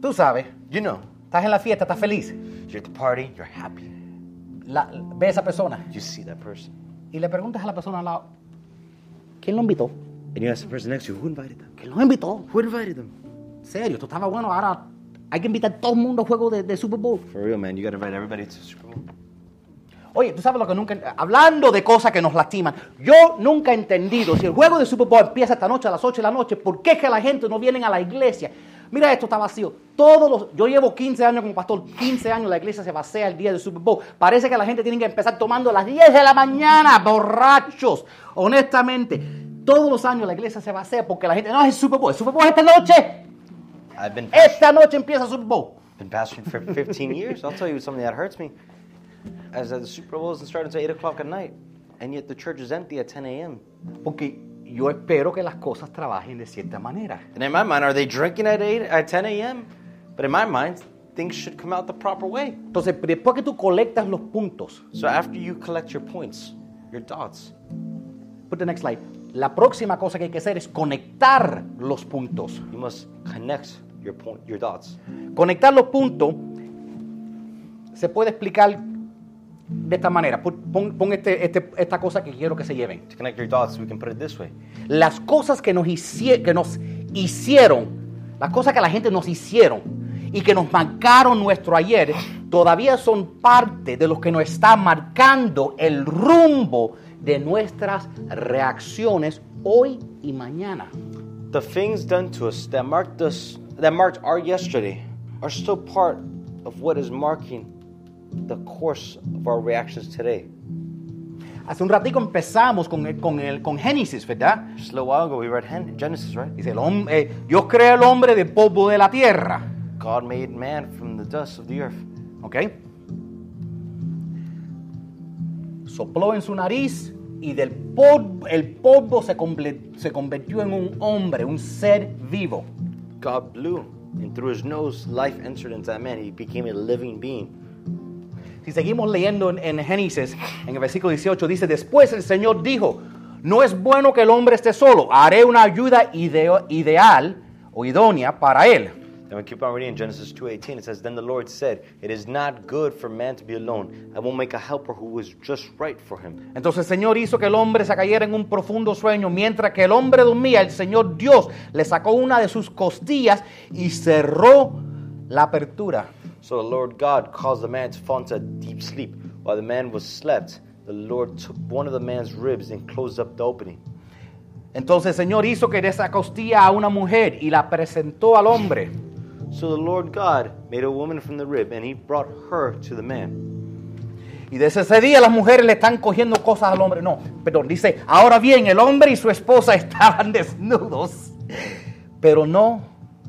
tú sabes, You know, estás en la fiesta, estás feliz, you're at the party, you're happy. la, ve a esa persona You see that person. y le preguntas a la persona al lado, ¿quién lo invitó? And you ask the person next to you, who invited them? ¿Quién lo invitó? Who invited them? Serio, esto estaba bueno, ahora hay que invitar a todo el mundo al juego de, de Super Bowl. For real, man, you got to invite everybody to Super Bowl. Oye, tú sabes lo que nunca. Hablando de cosas que nos lastiman, yo nunca he entendido si el juego de Super Bowl empieza esta noche a las 8 de la noche, ¿por qué es que la gente no viene a la iglesia? Mira, esto está vacío. Todos los, yo llevo 15 años como pastor, 15 años la iglesia se vacía el día del Super Bowl. Parece que la gente tiene que empezar tomando a las 10 de la mañana, borrachos. Honestamente, todos los años la iglesia se vacía porque la gente, no, es el Super Bowl, el Super Bowl es esta noche. I've been, Esta noche empieza el Super Bowl. been pastoring for 15 years. I'll tell you something that hurts me. As the Super Bowl doesn't start until 8 o'clock at night, and yet the church is empty at 10 a.m. Porque yo espero que las cosas trabajen de cierta manera. And in my mind, are they drinking at 8 at 10 a.m.? But in my mind, things should come out the proper way. Entonces, después que tú colectas los puntos, So after you collect your points, your dots, put the next slide. La próxima cosa que hay que hacer es conectar los puntos. you must connect your point, your dots. Conectar los puntos se puede explicar de esta manera. Pon, pon- este- este- esta cosa que quiero que se lleven. To connect your dots, we can put it this way. Las cosas que nos, hicie- que nos hicieron, las cosas que la gente nos hicieron y que nos marcaron nuestro ayer, todavía son parte de lo que nos está marcando el rumbo de nuestras reacciones hoy y mañana. The things done to us that marked us, that marked our yesterday, are still part of what is marking the course of our reactions today. Hace un ratico empezamos con, el- con, el, con Génesis, ¿verdad? Just a little while ago, we read Gen- Genesis, right? Dice, el hom- eh, Dios crea al hombre del polvo de la tierra. God made man from the dust of the earth. ¿Ok? Sopló en su nariz y del polvo, el polvo se, se convirtió en un hombre, un ser vivo. God blew, and through his nose, life entered into that man. He became a living being. Si seguimos leyendo en, en Génesis, en el versículo 18, dice, después el Señor dijo, no es bueno que el hombre esté solo, haré una ayuda ideo- ideal o idónea para él. And we keep on reading in Genesis 2.18. It says, Then the Lord said, It is not good for man to be alone. I will make a helper who is just right for him. Entonces el Señor hizo que el hombre se cayera en un profundo sueño. Mientras que el hombre dormía, el Señor Dios le sacó una de sus costillas y cerró la apertura. So the Lord God caused the man to fall into a deep sleep. While the man was slept, the Lord took one of the man's ribs and closed up the opening. Entonces el Señor hizo que de esa costilla a una mujer y la presentó al hombre. So the Lord God made a woman from the rib, and he brought her to the man. Y desde ese día las mujeres le están cogiendo cosas al hombre. No, perdón, dice, ahora bien, el hombre y su esposa (laughs) estaban desnudos, pero no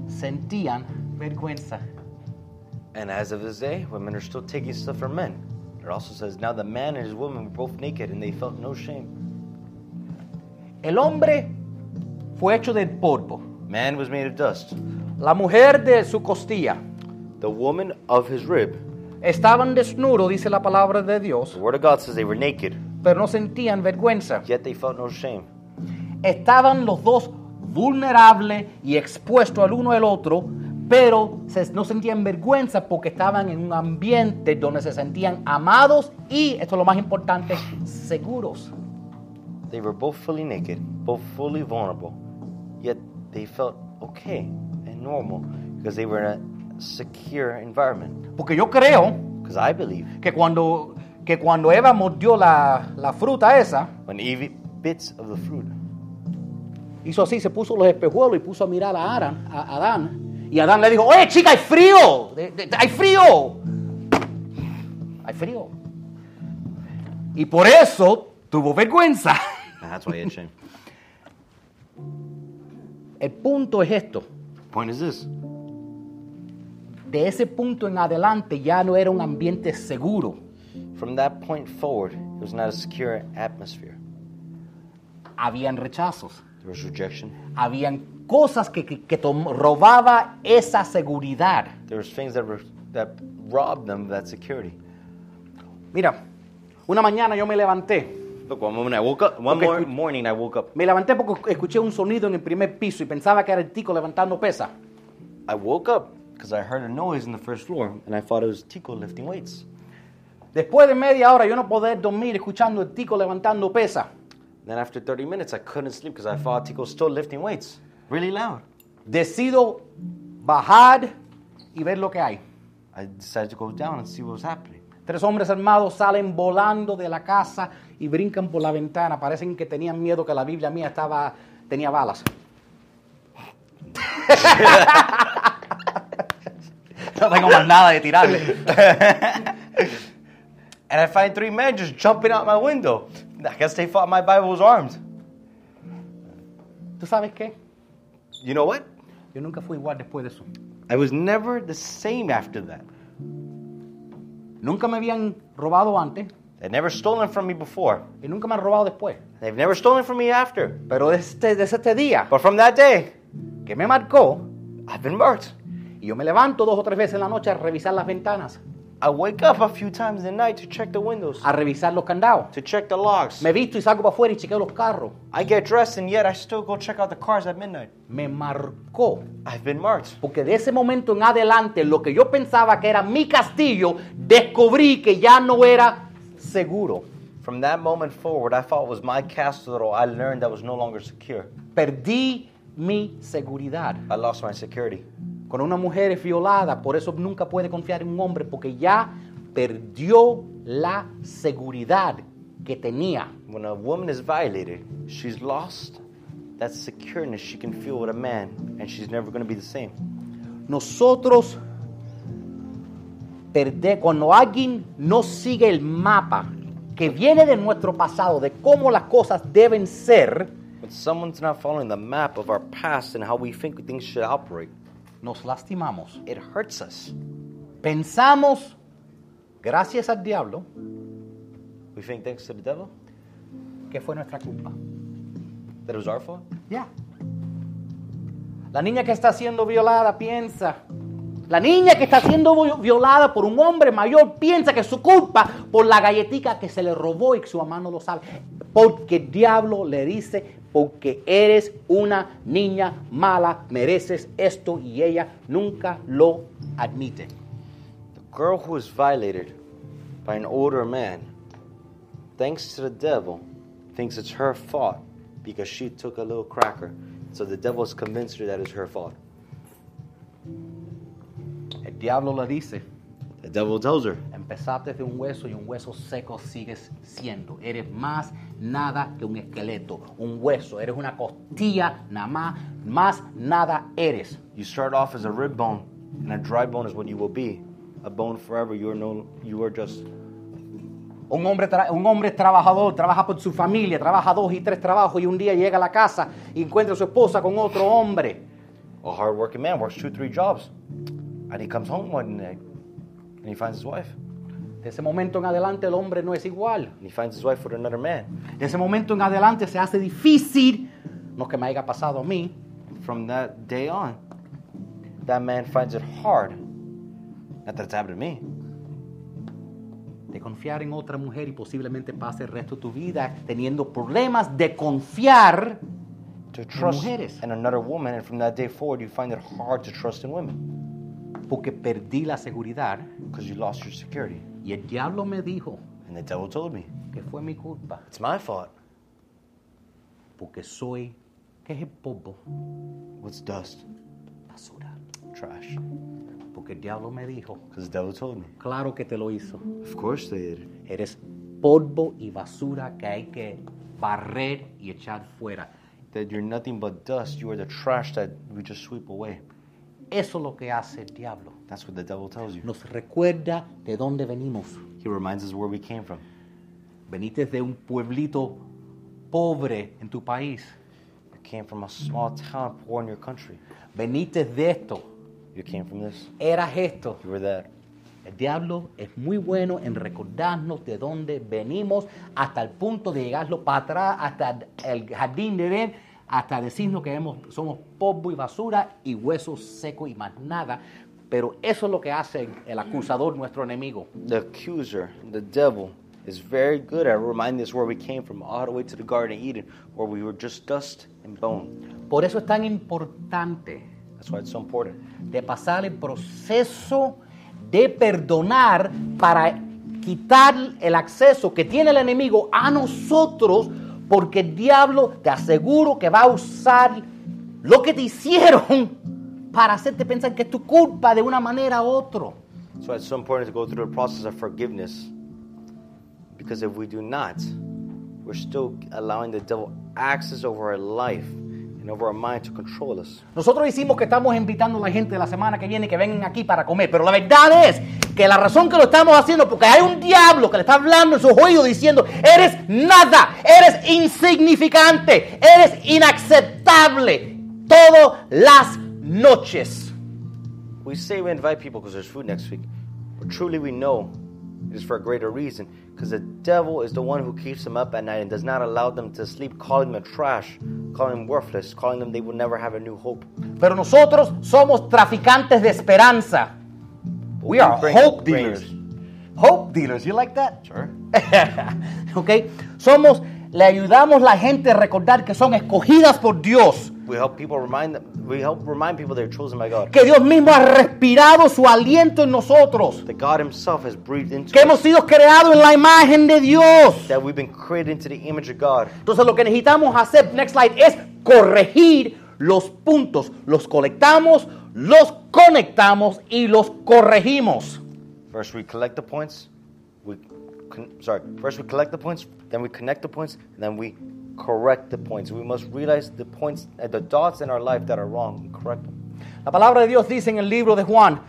sentían vergüenza. And as of this day, women are still taking stuff from men. It also says, now the man and his woman were both naked and they felt no shame. El hombre fue hecho de polvo, Man was made of dust. la mujer de su costilla. The woman of his rib. Estaban desnudos, dice la palabra de Dios, The word of God says they were naked, pero no sentían vergüenza. yet they felt no shame. Estaban los dos vulnerables y expuestos al uno al otro, pero se- no sentían vergüenza porque estaban en un ambiente donde se sentían amados y, esto es lo más importante, seguros. They were both fully naked, both fully vulnerable, yet they felt okay and normal because they were in a secure environment. Porque yo creo Because I believe que cuando, que cuando Eva mordió la, la fruta esa, when Eve bits of the fruit, hizo así, se puso los espejuelos y puso a mirar a, Aran, a Adán. Y Adán le dijo, oye chica, hay frío, hay frío. Hay frío. Y por eso tuvo vergüenza. and that's why he shame. El punto es esto. Point is this De ese punto en adelante ya no era un ambiente seguro. from that point forward, it was not a secure atmosphere. Habían rechazos. There was rejection. Habían cosas que, que, que tom- robaba esa seguridad. There was things that were that robbed them of that security. Mira, una mañana yo me levanté. Look, one moment I woke up. One Okay, mor- good. morning I woke up. Me levanté porque escuché un sonido en el primer piso y pensaba que era el tico levantando pesa. I woke up because I heard a noise in the first floor, and I thought it was Tico lifting weights. Después de media hora yo no poder dormir escuchando el tico levantando pesa. Then after 30 minutes, I couldn't sleep because I thought Tico was still lifting weights, really loud. Decido bajar y ver lo que hay. I decided to go down and see what was happening. Tres hombres armados salen volando de la casa y brincan por la ventana. Parecen que tenían miedo que la Biblia mía estaba, tenía balas. (laughs) no tengo más nada de tirarle. (laughs) And I find three men just jumping out my window. I guess they thought my Bible was armed. ¿Tú sabes qué? You know what? Yo nunca fui igual después de eso. I was never the same after that. Nunca me habían robado antes They'd never stolen from me before. y nunca me han robado después. They've never stolen from me after. Pero desde, desde este día But from that day, que me marcó, I've been marked. y yo me levanto dos o tres veces en la noche a revisar las ventanas, I wake up a few times a night to check the windows, a revisar los candados. to check the locks. Me visto y salgo para afuera y chequeo los carros. I get dressed and yet I still go check out the cars at midnight. Me marcó. I've been marked. Porque de ese momento en adelante, lo que yo pensaba que era mi castillo, descubrí que ya no era seguro. From that moment forward, I thought it was my castle. I learned that was no longer secure. Perdí mi seguridad. I lost my security. Cuando una mujer es violada, por eso nunca puede confiar en un hombre, porque ya perdió la seguridad que tenía. When a woman is violated, she's lost that secureness she can feel with a man, and she's never going to be the same. Nosotros perde- cuando alguien no sigue el mapa que viene de nuestro pasado, de cómo las cosas deben ser, When someone's not following the map of our past and how we think things should operate, nos lastimamos. it hurts us. Pensamos, gracias al diablo, We think thanks to the devil que fue nuestra culpa. that it was our fault. Ya. La niña que está siendo violada piensa. La niña que está siendo vi- violada por un hombre mayor piensa que es su culpa por la galletica que se le robó y que su mamá no lo sabe. Porque el diablo le dice, porque eres una niña mala, mereces esto y ella nunca lo admite. The girl who is violated by an older man, thanks to the devil, thinks it's her fault because she took a little cracker. So the devil has convinced her that it's her fault. El diablo le dice, The devil tells her, Empezaste de un hueso y un hueso seco sigues siendo. Eres más nada que un esqueleto, un hueso. Eres una costilla nada más, más nada eres. You start off as a rib bone, and a dry bone is what you will be. A bone forever. You are no. You are just Un hombre, un hombre trabajador, trabaja por su familia, trabaja dos y tres trabajos y un día llega a la casa y encuentra a su esposa con otro hombre. A hardworking man works two, three jobs, and he comes home one night and he finds his wife. De ese momento en adelante el hombre no es igual. And he finds his wife with another man. De ese momento en adelante se hace difícil, no que me haya pasado a mí, From that day on, that man finds it hard. Not that it's happened to me. de confiar en otra mujer y posiblemente pase el resto de tu vida teniendo problemas de confiar To trust mujeres. in another woman, and from that day forward, you find it hard to trust in women porque perdí la seguridad because you lost your security. y el diablo me dijo And the devil told me, que fue mi culpa it's my fault. porque soy que es el polvo What's dust? basura Trash. porque el diablo me dijo Because the devil told me. claro que te lo hizo Of course they did. eres polvo y basura que hay que barrer y echar fuera That you're nothing but dust. You are the trash that we just sweep away. Eso es lo que hace el diablo That's what the devil tells you. nos recuerda de dónde venimos He reminds us where we came from. veniste de un pueblito pobre en tu país You came from a small town poor in your country. veniste de esto You came from this. eras esto You were that. El diablo es muy bueno en recordarnos de dónde venimos hasta el punto de llegarlo para atrás, hasta el jardín de Edén, hasta decirnos que hemos- somos polvo y basura y huesos secos y más nada. Pero eso es lo que hace el acusador, nuestro enemigo. The accuser, the devil, is very good at reminding us where we came from, all the way to the Garden of Eden, where we were just dust and bone. Por eso es tan importante That's why it's so important. de pasar el proceso de perdonar para quitar el acceso que tiene el enemigo a nosotros, porque el diablo te aseguro que va a usar lo que te hicieron (laughs) para hacerte pensar que es tu culpa de una manera u otra. That's why it's so important to go through the process of forgiveness. Because if we do not, we're still allowing the devil access over our life and over our mind to control us. Nosotros decimos que estamos invitando a la gente de la semana que viene que vengan aquí para comer, pero la verdad es que la razón que lo estamos haciendo es porque hay un diablo que le está hablando en sus oídos diciendo, eres nada, eres insignificante, eres inaceptable todas las noches. We say we invite people because there's food next week, but truly we know it is for a greater reason. Because the devil is the one who keeps them up at night and does not allow them to sleep, calling them trash, calling them worthless, calling them they will never have a new hope. Pero nosotros somos traficantes de esperanza. We are bring hope dealers. Hope dealers, you like that? Sure. (laughs) ok, somos, le ayudamos a la gente a recordar que son escogidas por Dios. We help people remind them. We help remind people they're chosen by God. que Dios mismo ha respirado su aliento en nosotros, That God Himself has breathed into que hemos us. sido creados en la imagen de Dios. That we've been created into the image of God. Entonces lo que necesitamos hacer, next slide, es corregir los puntos. Los colectamos, los conectamos y los corregimos. First, we collect the points. We, con- sorry. First, we collect the points. Then we connect the points. And then we correct the points. We must realize the points, uh, the dots in our life that are wrong, correct them. La palabra de Dios dice en el libro de Juan,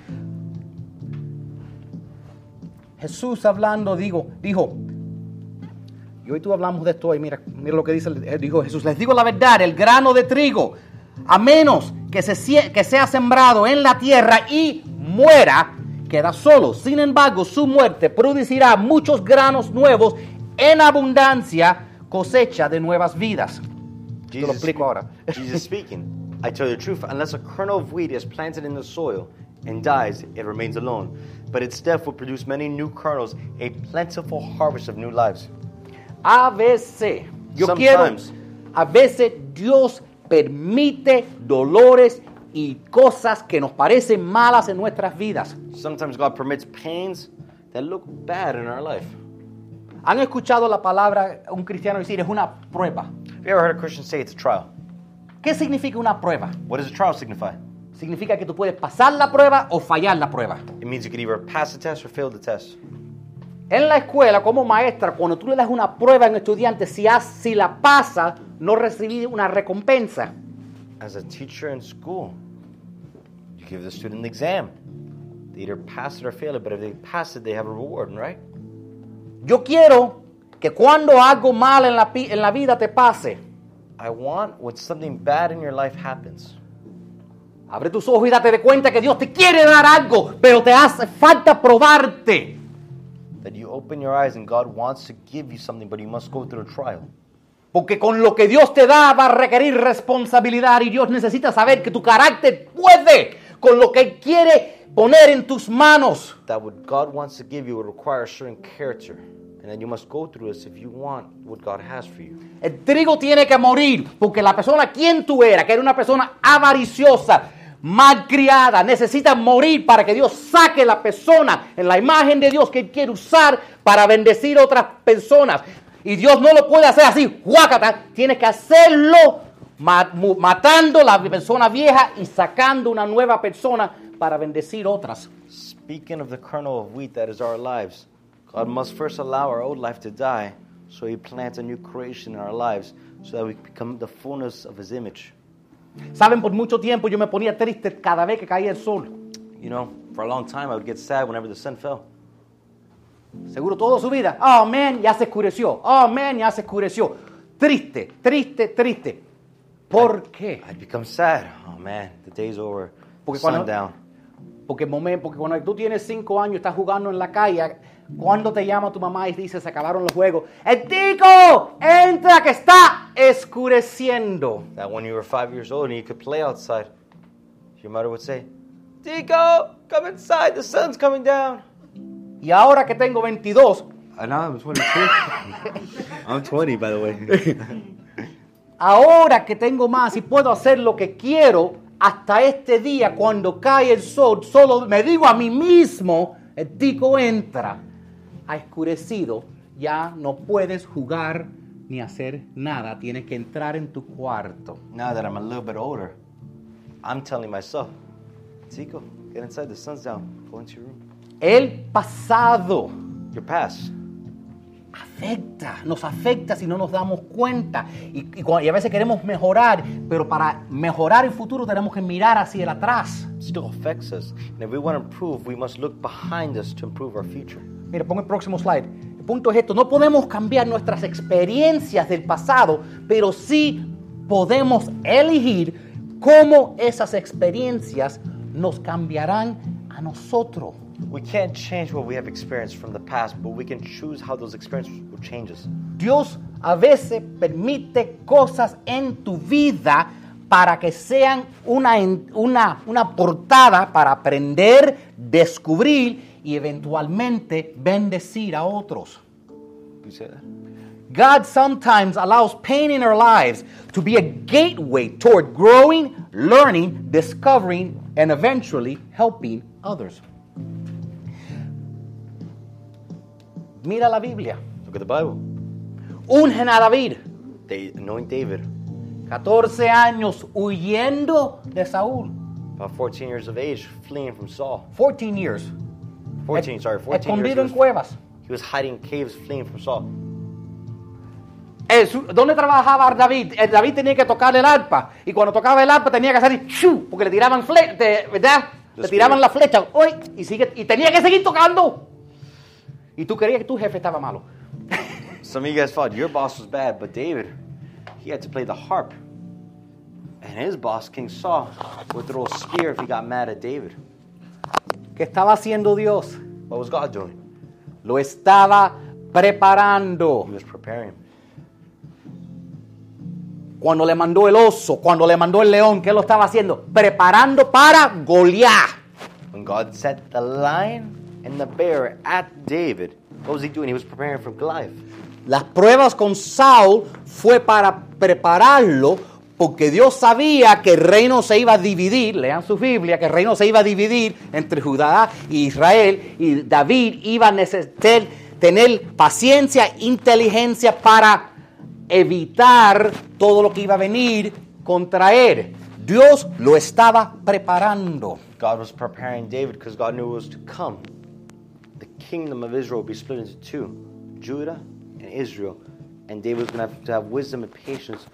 Jesús hablando, digo, dijo, y hoy tú hablamos de esto y mira, mira lo que dice, eh, dijo Jesús, les digo la verdad, el grano de trigo, a menos que, se, que sea sembrado en la tierra y muera, queda solo. Sin embargo, su muerte producirá muchos granos nuevos en abundancia, cosecha de nuevas vidas. Te lo explico ahora. (laughs) Jesus speaking. I tell you the truth, unless a kernel of wheat is planted in the soil and dies, it remains alone. But its death will produce many new kernels, a plentiful harvest of new lives. A veces, yo quiero, Sometimes. a veces Dios permite dolores y cosas que nos parecen malas en nuestras vidas. Sometimes God permits pains that look bad in our life. ¿Han escuchado la palabra un cristiano decir es una prueba? Have you ever heard a Christian say it's a trial? ¿Qué significa una prueba? What does a trial signify? Significa que tú puedes pasar la prueba o fallar la prueba. It means you could either pass the test or fail the test. En la escuela, como maestra, cuando tú le das una prueba a un estudiante, si, has- si la pasa, no recibes una recompensa. As a teacher in school, you give the student an exam. They either pass it or fail it, but if they pass it, they have a reward, right? Yo quiero que cuando algo mal en la, pi- en la vida te pase, I want when something bad in your life happens, abre tus ojos y date de cuenta que Dios te quiere dar algo, pero te hace falta probarte. that you open your eyes and God wants to give you something, but you must go through a trial. Porque con lo que Dios te da va a requerir responsabilidad y Dios necesita saber que tu carácter puede con lo que quiere poner en tus manos. That what God wants to give you will require a certain character. And then you must go through this if you want what God has for you. El trigo tiene que morir porque la persona quien tú eras, que era una persona avariciosa, malcriada, necesita morir para que Dios saque la persona en la imagen de Dios que Él quiere usar para bendecir a otras personas. Y Dios no lo puede hacer así, huácata, tiene que hacerlo matando la persona vieja y sacando una nueva persona para bendecir otras. Speaking of the kernel of wheat that is our lives, God must first allow our old life to die so He plants a new creation in our lives so that we become the fullness of His image. Saben, por mucho tiempo yo me ponía triste cada vez que caía el sol. You know, for a long time I would get sad whenever the sun fell. Seguro toda su vida. Oh, man, ya se oscureció. Oh, man, ya se oscureció. Triste, triste, triste. ¿Por qué? I'd become sad. Oh man, the day's over. Porque cuando- Porque, porque cuando tú tienes cinco años, estás jugando en la calle, cuando te llama tu mamá y dice, se acabaron los juegos, ¡El tico! ¡Entra que está escureciendo! That when you were five years old and you could play outside, your mother would say, Tico, come inside, the sun's coming down. Y ahora que tengo 22, And now I'm 22. (laughs) I'm 20, by the way. (laughs) ahora que tengo más y puedo hacer lo que quiero, hasta este día, cuando cae el sol, solo me digo a mí mismo, el tico entra, ha escurecido, ya no puedes jugar ni hacer nada, tienes que entrar en tu cuarto. now that I'm a little bit older, I'm telling myself, Tico, get inside, the sun's down. Go into your room. El pasado Your past. afecta, nos afecta si no nos damos cuenta. Y, y y a veces queremos mejorar, pero para mejorar el futuro tenemos que mirar hacia el atrás. still affects us. And if we want to improve, we must look behind us to improve our future. Mira, pongo el próximo slide. El punto es esto, no podemos cambiar nuestras experiencias del pasado, pero sí podemos elegir cómo esas experiencias nos cambiarán a nosotros. We can't change what we have experienced from the past, but we can choose how those experiences will change us. Dios a veces permite cosas en tu vida para que sean una, una, una portada para aprender, descubrir y eventualmente bendecir a otros. You say that? God sometimes allows pain in our lives to be a gateway toward growing, learning, discovering, and eventually helping others. Mira la Biblia. Look at the Bible. Ungen a David. They anoint David, 14 años huyendo de Saúl. about 14 years of age, fleeing from Saul. 14 years. 14, sorry, 14 years. Escondido He en was, cuevas. he was hiding in caves, fleeing from Saul. ¿Dónde trabajaba David? Eh, David tenía que tocar el arpa. Y cuando tocaba el arpa tenía que hacer ¡shu! porque le tiraban fle de- ¿verdad? Le Los tiraban la flecha. ¡Uy! Y, sigue, y tenía que seguir tocando. Y tú creías que tu jefe estaba malo. (laughs) Some of you guys thought your boss was bad, but David, he had to play the harp. And his boss, King Saul, would throw a spear if he got mad at David. ¿Qué estaba haciendo Dios? What was God doing? Lo estaba preparando. He was preparing. Cuando le mandó el oso, cuando le mandó el león, ¿qué lo estaba haciendo? Preparando para Goliat. When God set the lion and the bear at David, what was he doing? He was preparing for Goliath. Las pruebas con Saul fue para prepararlo porque Dios sabía que el reino se iba a dividir, lean su Biblia, que el reino se iba a dividir entre Judá e Israel y David iba a necesitar tener paciencia, inteligencia para evitar todo lo que iba a venir contra él. Dios lo estaba preparando. God was preparing David because God knew it was to come. The kingdom of Israel would be split into two Judah and Israel. And David was going to have to have wisdom and patience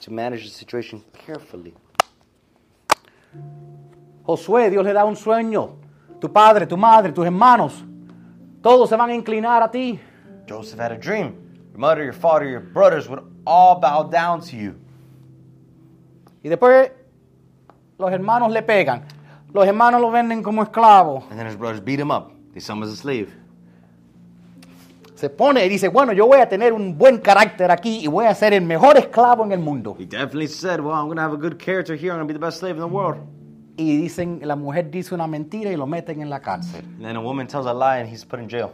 to manage the situation carefully. Josué, Dios le da un sueño. Tu padre, tu madre, tus hermanos, todos se van a inclinar a ti. Joseph had a dream. Your mother, your father, your brothers would all bow down to you. Y después los hermanos le pegan. Los hermanos lo venden como esclavo. And then his brothers beat him up. They sell him as a slave. Se pone y dice, bueno, yo voy a tener un buen carácter aquí y voy a ser el mejor esclavo en el mundo. He definitely said, Well, I'm going to have a good character here. I'm going to be the best slave in the world. Y dicen, la mujer dice una mentira y lo meten en la cárcel. And then a woman tells a lie and he's put in jail.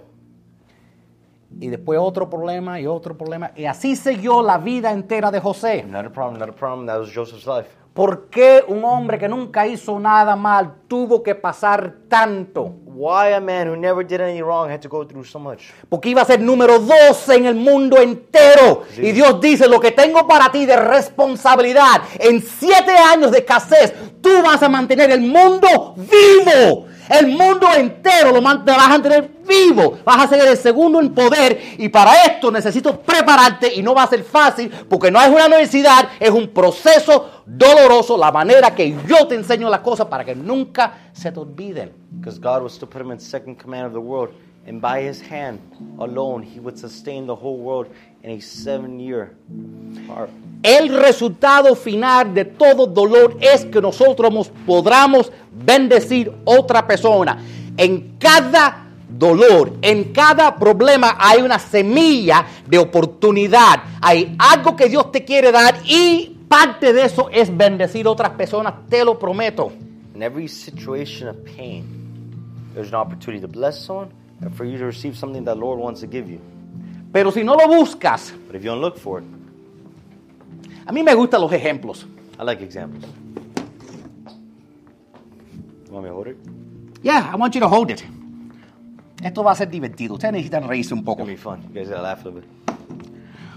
Y después otro problema y otro problema. Y así siguió la vida entera de José. Not a problem, not a problem. That was Joseph's life. ¿Por qué un hombre que nunca hizo nada mal tuvo que pasar tanto? Why a man who never did anything wrong had to go through so much? Porque iba a ser número 12 en el mundo entero. Y Dios dice, lo que tengo para ti de responsabilidad, en siete años de escasez, tú vas a mantener el mundo vivo. El mundo entero lo vas a mantener vivo. Vas a ser el segundo en poder. Y para esto necesito prepararte y no va a ser fácil porque no es una universidad, es un proceso doloroso. La manera que yo te enseño las cosas para que nunca se te olviden. Because God was to put him in second command of the world. And by his hand alone, he would sustain the whole world El resultado final de todo dolor es que nosotros nos podamos bendecir otra persona. En cada dolor, en cada problema hay una semilla de oportunidad. Hay algo que Dios te quiere dar y parte de eso es bendecir otras personas, te lo prometo. In every situation of pain, there's an opportunity to bless someone and for you to receive something that the Lord wants to give you. Pero si no lo buscas, But if you don't look for it, a mí me gustan los ejemplos. I like examples. You want me to hold it? Yeah, I want you to hold it. Esto va a ser divertido. Ustedes necesitan reírse un It's poco. gonna be fun. You guys gotta laugh a little bit.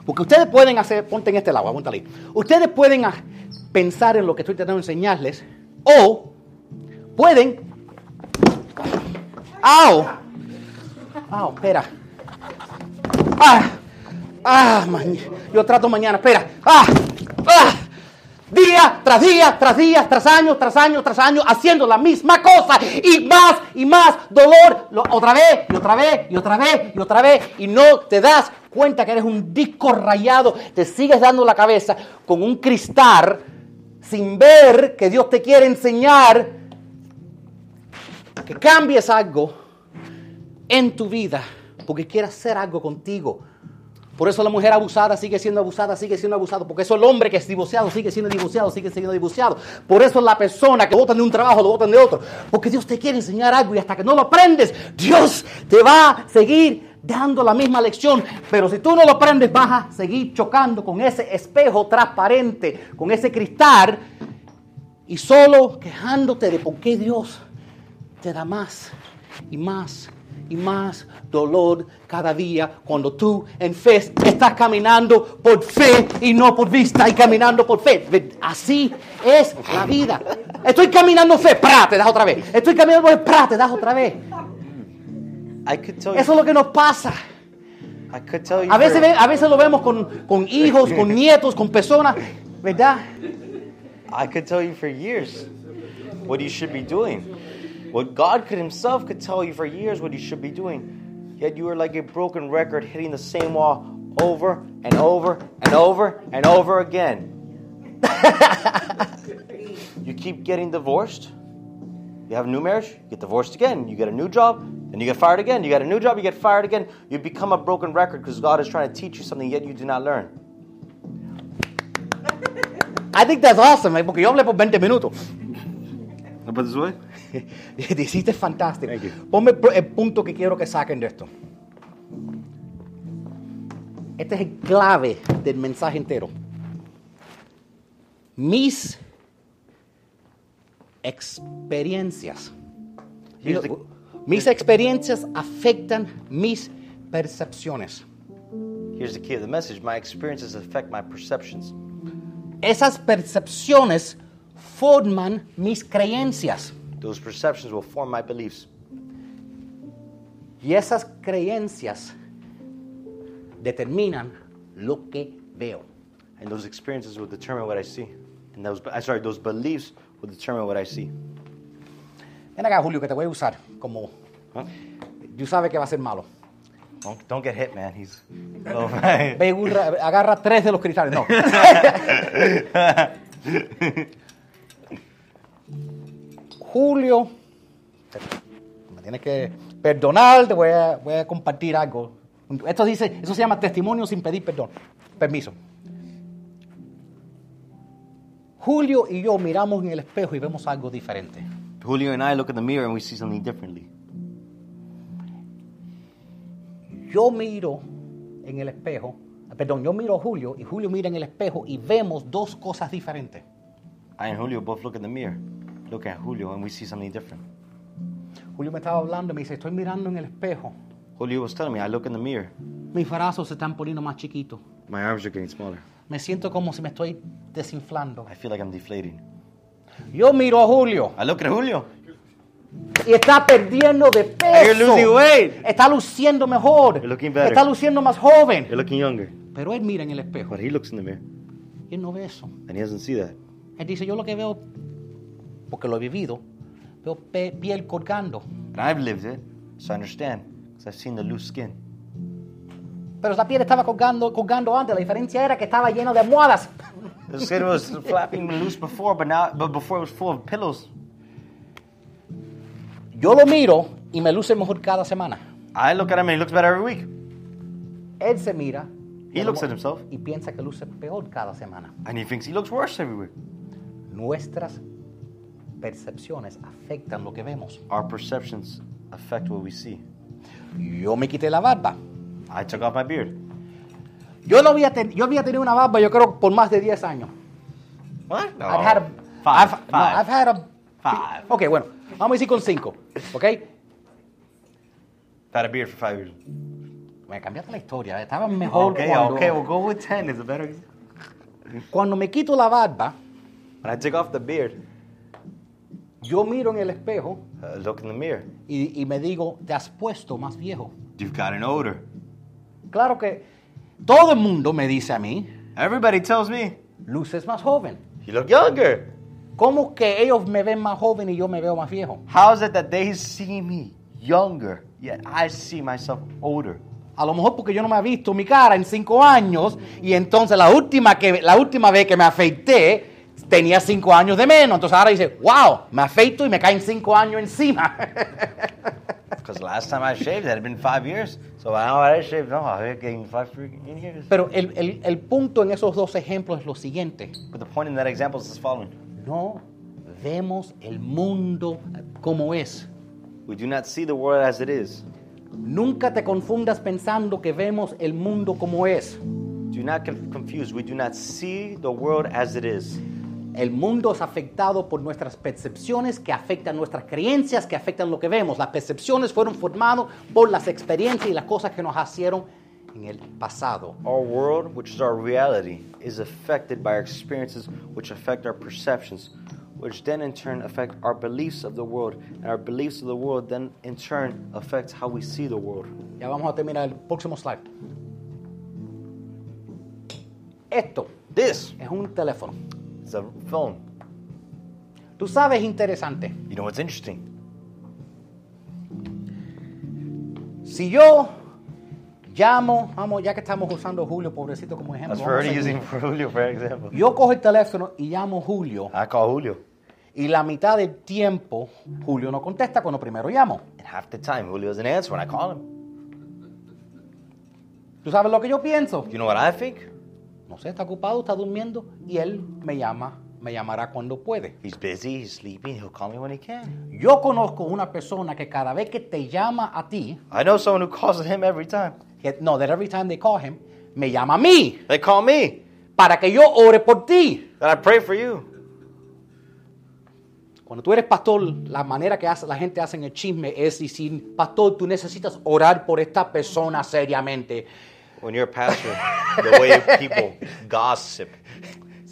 Porque ustedes pueden hacer, ponte en este lado, aguántale. Ustedes pueden ah, pensar en lo que estoy tratando de enseñarles, o pueden. ¡Au! ¡Au! Espera. ¡Ah! ¡Ah! Yo trato mañana, espera. ¡Ah! ¡Ah! Día tras día, tras día, tras año, tras año, tras año, haciendo la misma cosa y más y más dolor, lo- otra vez y otra vez y otra vez y otra vez y no te das cuenta que eres un disco rayado, te sigues dando la cabeza con un cristal sin ver que Dios te quiere enseñar que cambies algo en tu vida porque quiere hacer algo contigo. Por eso la mujer abusada sigue siendo abusada, sigue siendo abusado. Porque eso el hombre que es divorciado sigue siendo divorciado, sigue siendo divorciado. Por eso la persona que votan de un trabajo lo votan de otro. Porque Dios te quiere enseñar algo y hasta que no lo aprendes, Dios te va a seguir dando la misma lección. Pero si tú no lo aprendes, vas a seguir chocando con ese espejo transparente, con ese cristal y solo quejándote de por qué Dios te da más y más y más dolor cada día cuando tú en fe estás caminando por fe y no por vista y caminando por fe. Así es la vida. Estoy caminando fe, ¡pra! te das otra vez. Estoy caminando por fe, ¡pra! te das otra vez. I could tell you. Eso es lo que nos pasa. I could tell you. A veces, a veces lo vemos con, con hijos, con nietos, con personas, ¿verdad? I could tell you for years what you should be doing. What God could Himself could tell you for years what you should be doing. Yet you are like a broken record hitting the same wall over and over and over and over again. (laughs) you keep getting divorced. You have a new marriage, you get divorced again. You get a new job, then you get fired again. You get a new job, you get fired again. You become a broken record because God is trying to teach you something, yet you do not learn. I think that's awesome, porque yo hablé por 20 minutos. No, but this way? (laughs) Hiciste fantástico. Ponme el, punto que quiero que saquen de esto. Este es el clave del mensaje entero. Mis experiencias. Mis experiencias afectan mis percepciones. Here's the key of the message my experiences affect my perceptions. Esas percepciones forman mis creencias. Those perceptions will form my beliefs. Y esas creencias determinan lo que veo. And those experiences will determine what I see. And those, sorry, those beliefs will determine what I see. Ven acá, Julio, que te voy a usar como... Huh? Tú sabes que va a ser malo. Don't, don't get hit, man. He's. (laughs) Oh, Ve agarra tres de los cristales. No. (laughs) (laughs) Julio, me tienes que perdonar, te voy a, voy a compartir algo. Esto dice, eso se llama testimonio sin pedir perdón. Permiso. Julio y yo miramos en el espejo y vemos algo diferente. Julio and I look in the mirror and we see something differently. Yo miro en el espejo, perdón, yo miro a Julio y Julio mira en el espejo y vemos dos cosas diferentes. I and Julio both look in the mirror, look at Julio, and we see something different. Julio me estaba hablando y me dice, estoy mirando en el espejo. Julio was telling me, I look in the mirror, Mis brazos se están poniendo más chiquitos. my arms are getting smaller. Me siento como si me estoy desinflando. I feel like I'm deflating. Yo miro a Julio I look at Julio. y está perdiendo de You're losing peso. weight. Está luciendo mejor. You're looking better. Está luciendo más joven. You're looking younger. Pero él mira en el espejo But he looks in the mirror y él no ve eso. and he doesn't see that. Él dice, yo lo que veo, porque lo he vivido, veo pe- piel colgando. And I've lived it, so I understand, because I've seen the loose skin. Pero esa piel estaba colgando, colgando antes. La diferencia era que estaba lleno de almohadas. (laughs) The skin was flapping loose before, but now, but before it was full of pillows. Yo lo miro y me luce mejor cada semana. I look at him and he looks better every week. Él se mira He looks at himself y piensa que luce peor cada semana. and he thinks he looks worse every week. Nuestras percepciones afectan lo que vemos. Our perceptions affect what we see. Yo me quité la barba. I took off my beard. Yo, no había, ten- yo había tenido una barba, yo creo, por más de 10 años. What? No. I've had a, Five. I've, no, Five. I've had a- Five. Ok, bueno, vamos a decir con 5. ¿Ok? Had a beard for five years. Me cambiaste la historia. Estaba mejor Okay, cuando, okay, we'll go with ten. Is a better. cuando me quito la barba. When I take off the beard, Yo miro en el espejo uh, look in the mirror. y, y me digo, te has puesto más viejo. You've got an odor. Claro que todo el mundo me dice a mí, Everybody tells me luces más joven. you look younger. ¿Cómo que ellos me ven más joven y yo me veo más viejo? How is it that they see me younger, yet I see myself older? A lo mejor porque yo no me he visto mi cara en cinco años y entonces la última, que, la última vez que me afeité tenía cinco años de menos. Entonces ahora dice, wow, me afeito y me caen cinco años encima. (laughs) Because last time I shaved, it had been five years. So now I shaved, no, I'm getting five freaking years. Pero el, el- el punto en esos dos ejemplos es lo siguiente. But the point in that example is the following: No vemos el mundo como es. We do not see the world as it is. Nunca te confundas pensando que vemos el mundo como es. Do not get confused. We do not see the world as it is. El mundo es afectado por nuestras percepciones que afectan nuestras creencias, que afectan lo que vemos. Las percepciones fueron formadas por las experiencias y las cosas que nos hicieron en el pasado. Our world, which is our reality, is affected by our experiences, which affect our perceptions, which then in turn affect our beliefs of the world, and our beliefs of the world then in turn affects how we see the world. Ya vamos a terminar el próximo slide. Esto This es un teléfono. Is a phone. Tú sabes, interesante. You know what's interesting? Si yo llamo, vamos, ya que estamos usando Julio, pobrecito, como ejemplo. That's already using (laughs) Julio, for example. Yo cojo el teléfono y llamo Julio. I call Julio. Y la mitad del tiempo, Julio no contesta cuando primero llamo. And half the time, Julio doesn't answer when I call him. ¿Tú sabes lo que yo pienso? You know what I think? No sé, está ocupado, está durmiendo y él me llama, me llamará cuando puede. He's busy, he's sleeping, he'll call me when he can. Yo conozco una persona que cada vez que te llama a ti, I know someone who calls him every time. no, that every time they call him, me llama a mí They call me, para que yo ore por ti. that I pray for you. Cuando tú eres pastor, la manera que hace, la gente hace el chisme es decir, pastor, tú necesitas orar por esta persona seriamente. When you're a pastor, the way people gossip,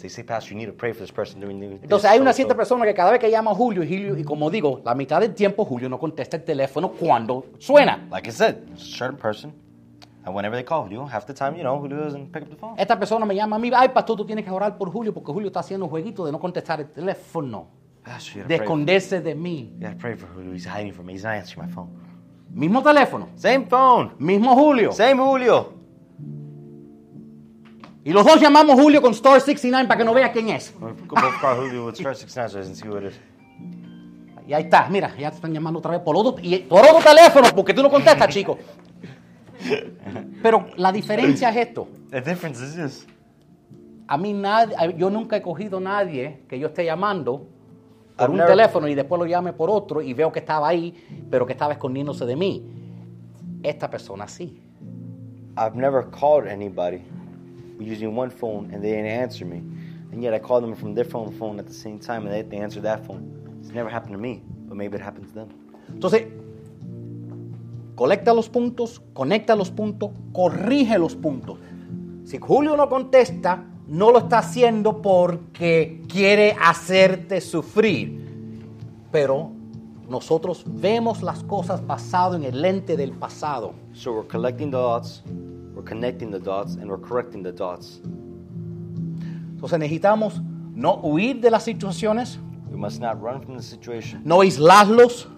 they say, Pastor, you need to pray for this person during the. Entonces hay una cierta persona que cada vez que llama a Julio, Julio, y como digo, la mitad del tiempo Julio no contesta el teléfono cuando suena. Like I said, a certain person, and whenever they call Julio, half the time, you know, Julio doesn't pick up the phone. Esta persona me llama a mí, ay pastor, tú tienes que orar por Julio porque Julio está haciendo un jueguito de no contestar el teléfono, Pastor, de esconderse de mí. you gotta pray for Julio. He's hiding from me. He's not answering my phone. Mismo teléfono, Same phone. mismo Julio. Same Julio. Y los dos llamamos Julio con Star 69 para que no vea quién es. Julio star 69 so I can see who it is. Y ahí está, mira, ya te están llamando otra vez por otro, y por otro teléfono, porque tú no contestas, chico. Pero la diferencia es esto. The difference is this. A mí nadie, yo nunca he cogido a nadie que yo esté llamando por I've un never- teléfono y después lo llame por otro y veo que estaba ahí, pero que estaba escondiéndose de mí. Esta persona sí. I've never called anybody using one phone and they didn't answer me. And yet I called them from their phone phone at the same time and they, they answered that phone. It's never happened to me, but maybe it happened to them. Entonces, colecta los puntos, conecta los puntos, corrige los puntos. Si Julio no contesta, no lo está haciendo porque quiere hacerte sufrir. Pero nosotros vemos las cosas basado en el lente del pasado. So we're collecting the dots, we're connecting the dots, and we're correcting the dots. Entonces necesitamos no huir de las situaciones, We must not run from the situation, no aislarlos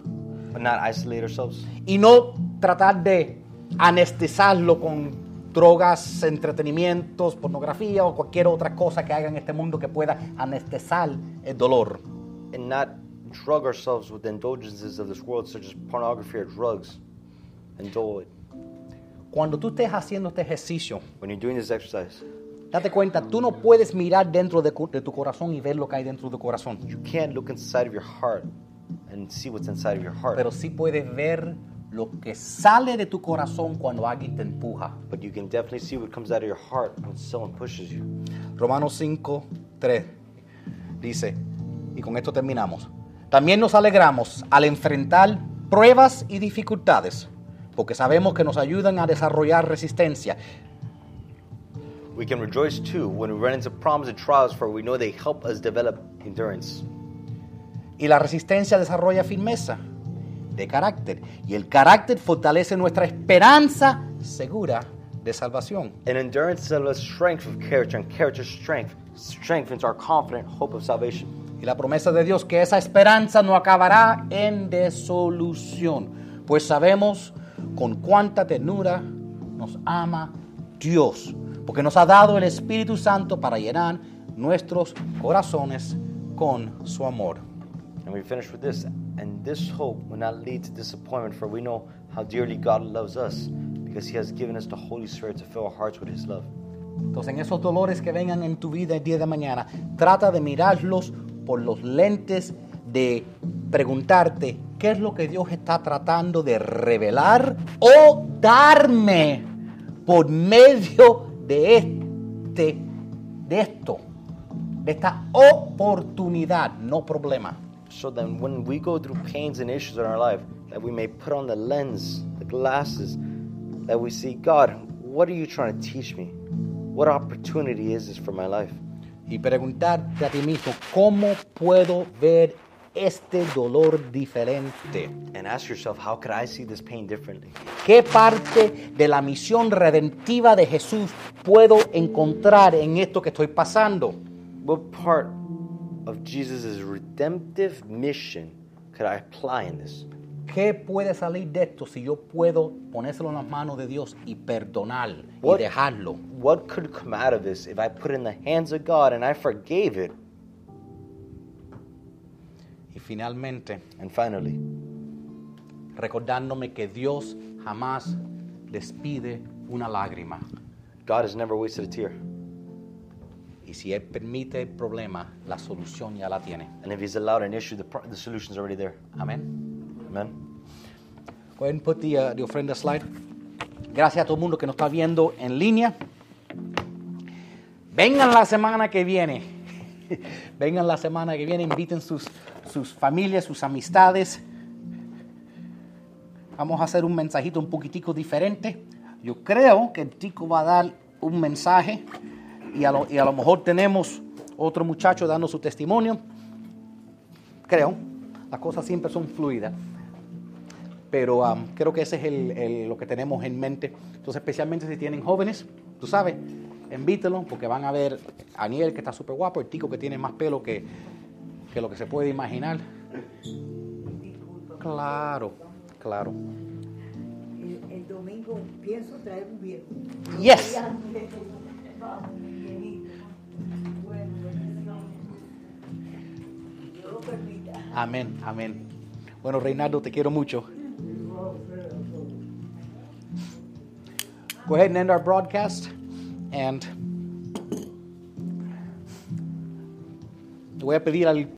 but not isolate ourselves, y no tratar de anestesiarlo con drogas, entretenimientos, pornografía o cualquier otra cosa que haga en este mundo que pueda anestesiar el dolor. and not drug ourselves with the indulgences of this world, such as pornography or drugs, and dull it. Cuando tú estés haciendo este ejercicio, When you're doing this exercise, date cuenta, tú no puedes mirar dentro de, de tu corazón y ver lo que hay dentro de tu corazón, you can't look inside of your heart and see what's inside of your heart. pero sí puedes ver lo que sale de tu corazón cuando alguien te empuja. But you can definitely see what comes out of your heart when someone pushes you. Romanos 5, 3 dice, y con esto terminamos, también nos alegramos al enfrentar pruebas y dificultades, porque sabemos que nos ayudan a desarrollar resistencia. We can rejoice too when we run into problems and trials, for we know they help us develop endurance. Y la resistencia desarrolla firmeza de carácter, y el carácter fortalece nuestra esperanza segura de salvación. And endurance us strength of character, and character strength strengthens our confident hope of salvation. Y la promesa de Dios que esa esperanza no acabará en desolución, pues sabemos con cuánta ternura nos ama Dios, porque nos ha dado el Espíritu Santo para llenar nuestros corazones con su amor. And we finish with this. And this hope will not lead to disappointment, for we know how dearly God loves us, because He has given us the Holy Spirit to fill our hearts with His love. Entonces, en esos dolores que vengan en tu vida el día de mañana, trata de mirarlos por los lentes de preguntarte qué es lo que Dios está tratando de revelar o darme por medio de este, de esto, de esta oportunidad, no problema. So then, when we go through pains and issues in our life, that we may put on the lens, the glasses, that we see, God, what are you trying to teach me? What opportunity is this for my life? Y preguntarte a ti mismo, ¿cómo puedo ver este dolor diferente? And ask yourself, how could I see this pain differently? ¿Qué parte de la misión redentiva de Jesús puedo encontrar en esto que estoy pasando? What part of Jesus' redemptive mission could I apply in this? ¿Qué puede salir de esto si yo puedo ponérselo en las manos de Dios y perdonar What- y dejarlo? What could come out of this if I put it in the hands of God and I forgave it? Finalmente, And finally, recordándome que Dios jamás despide una lágrima. God has never wasted a tear. Y si Él permite el problema, la solución ya la tiene. And if He's allowed an issue, the, the solution's already there. Amén. Amen. Go ahead and put the, uh, the ofrenda slide. Gracias a todo el mundo que nos está viendo en línea. Vengan la semana que viene. (laughs) Vengan la semana que viene, inviten sus, sus familias, sus amistades. Vamos a hacer un mensajito un poquitico diferente. Yo creo que el tico va a dar un mensaje y a lo, y a lo mejor tenemos otro muchacho dando su testimonio. Creo. Las cosas siempre son fluidas pero um, creo que ese es el- el- lo que tenemos en mente. Entonces, especialmente si tienen jóvenes, tú sabes, invítelos porque van a ver a Aniel que está súper guapo, el tico que tiene más pelo que, que lo que se puede imaginar. Claro, claro. tengo, pienso traer un viejo. Yes. Amén, amén. Bueno, Reinaldo, te quiero mucho. Go ahead and end our broadcast. And voy a pedir al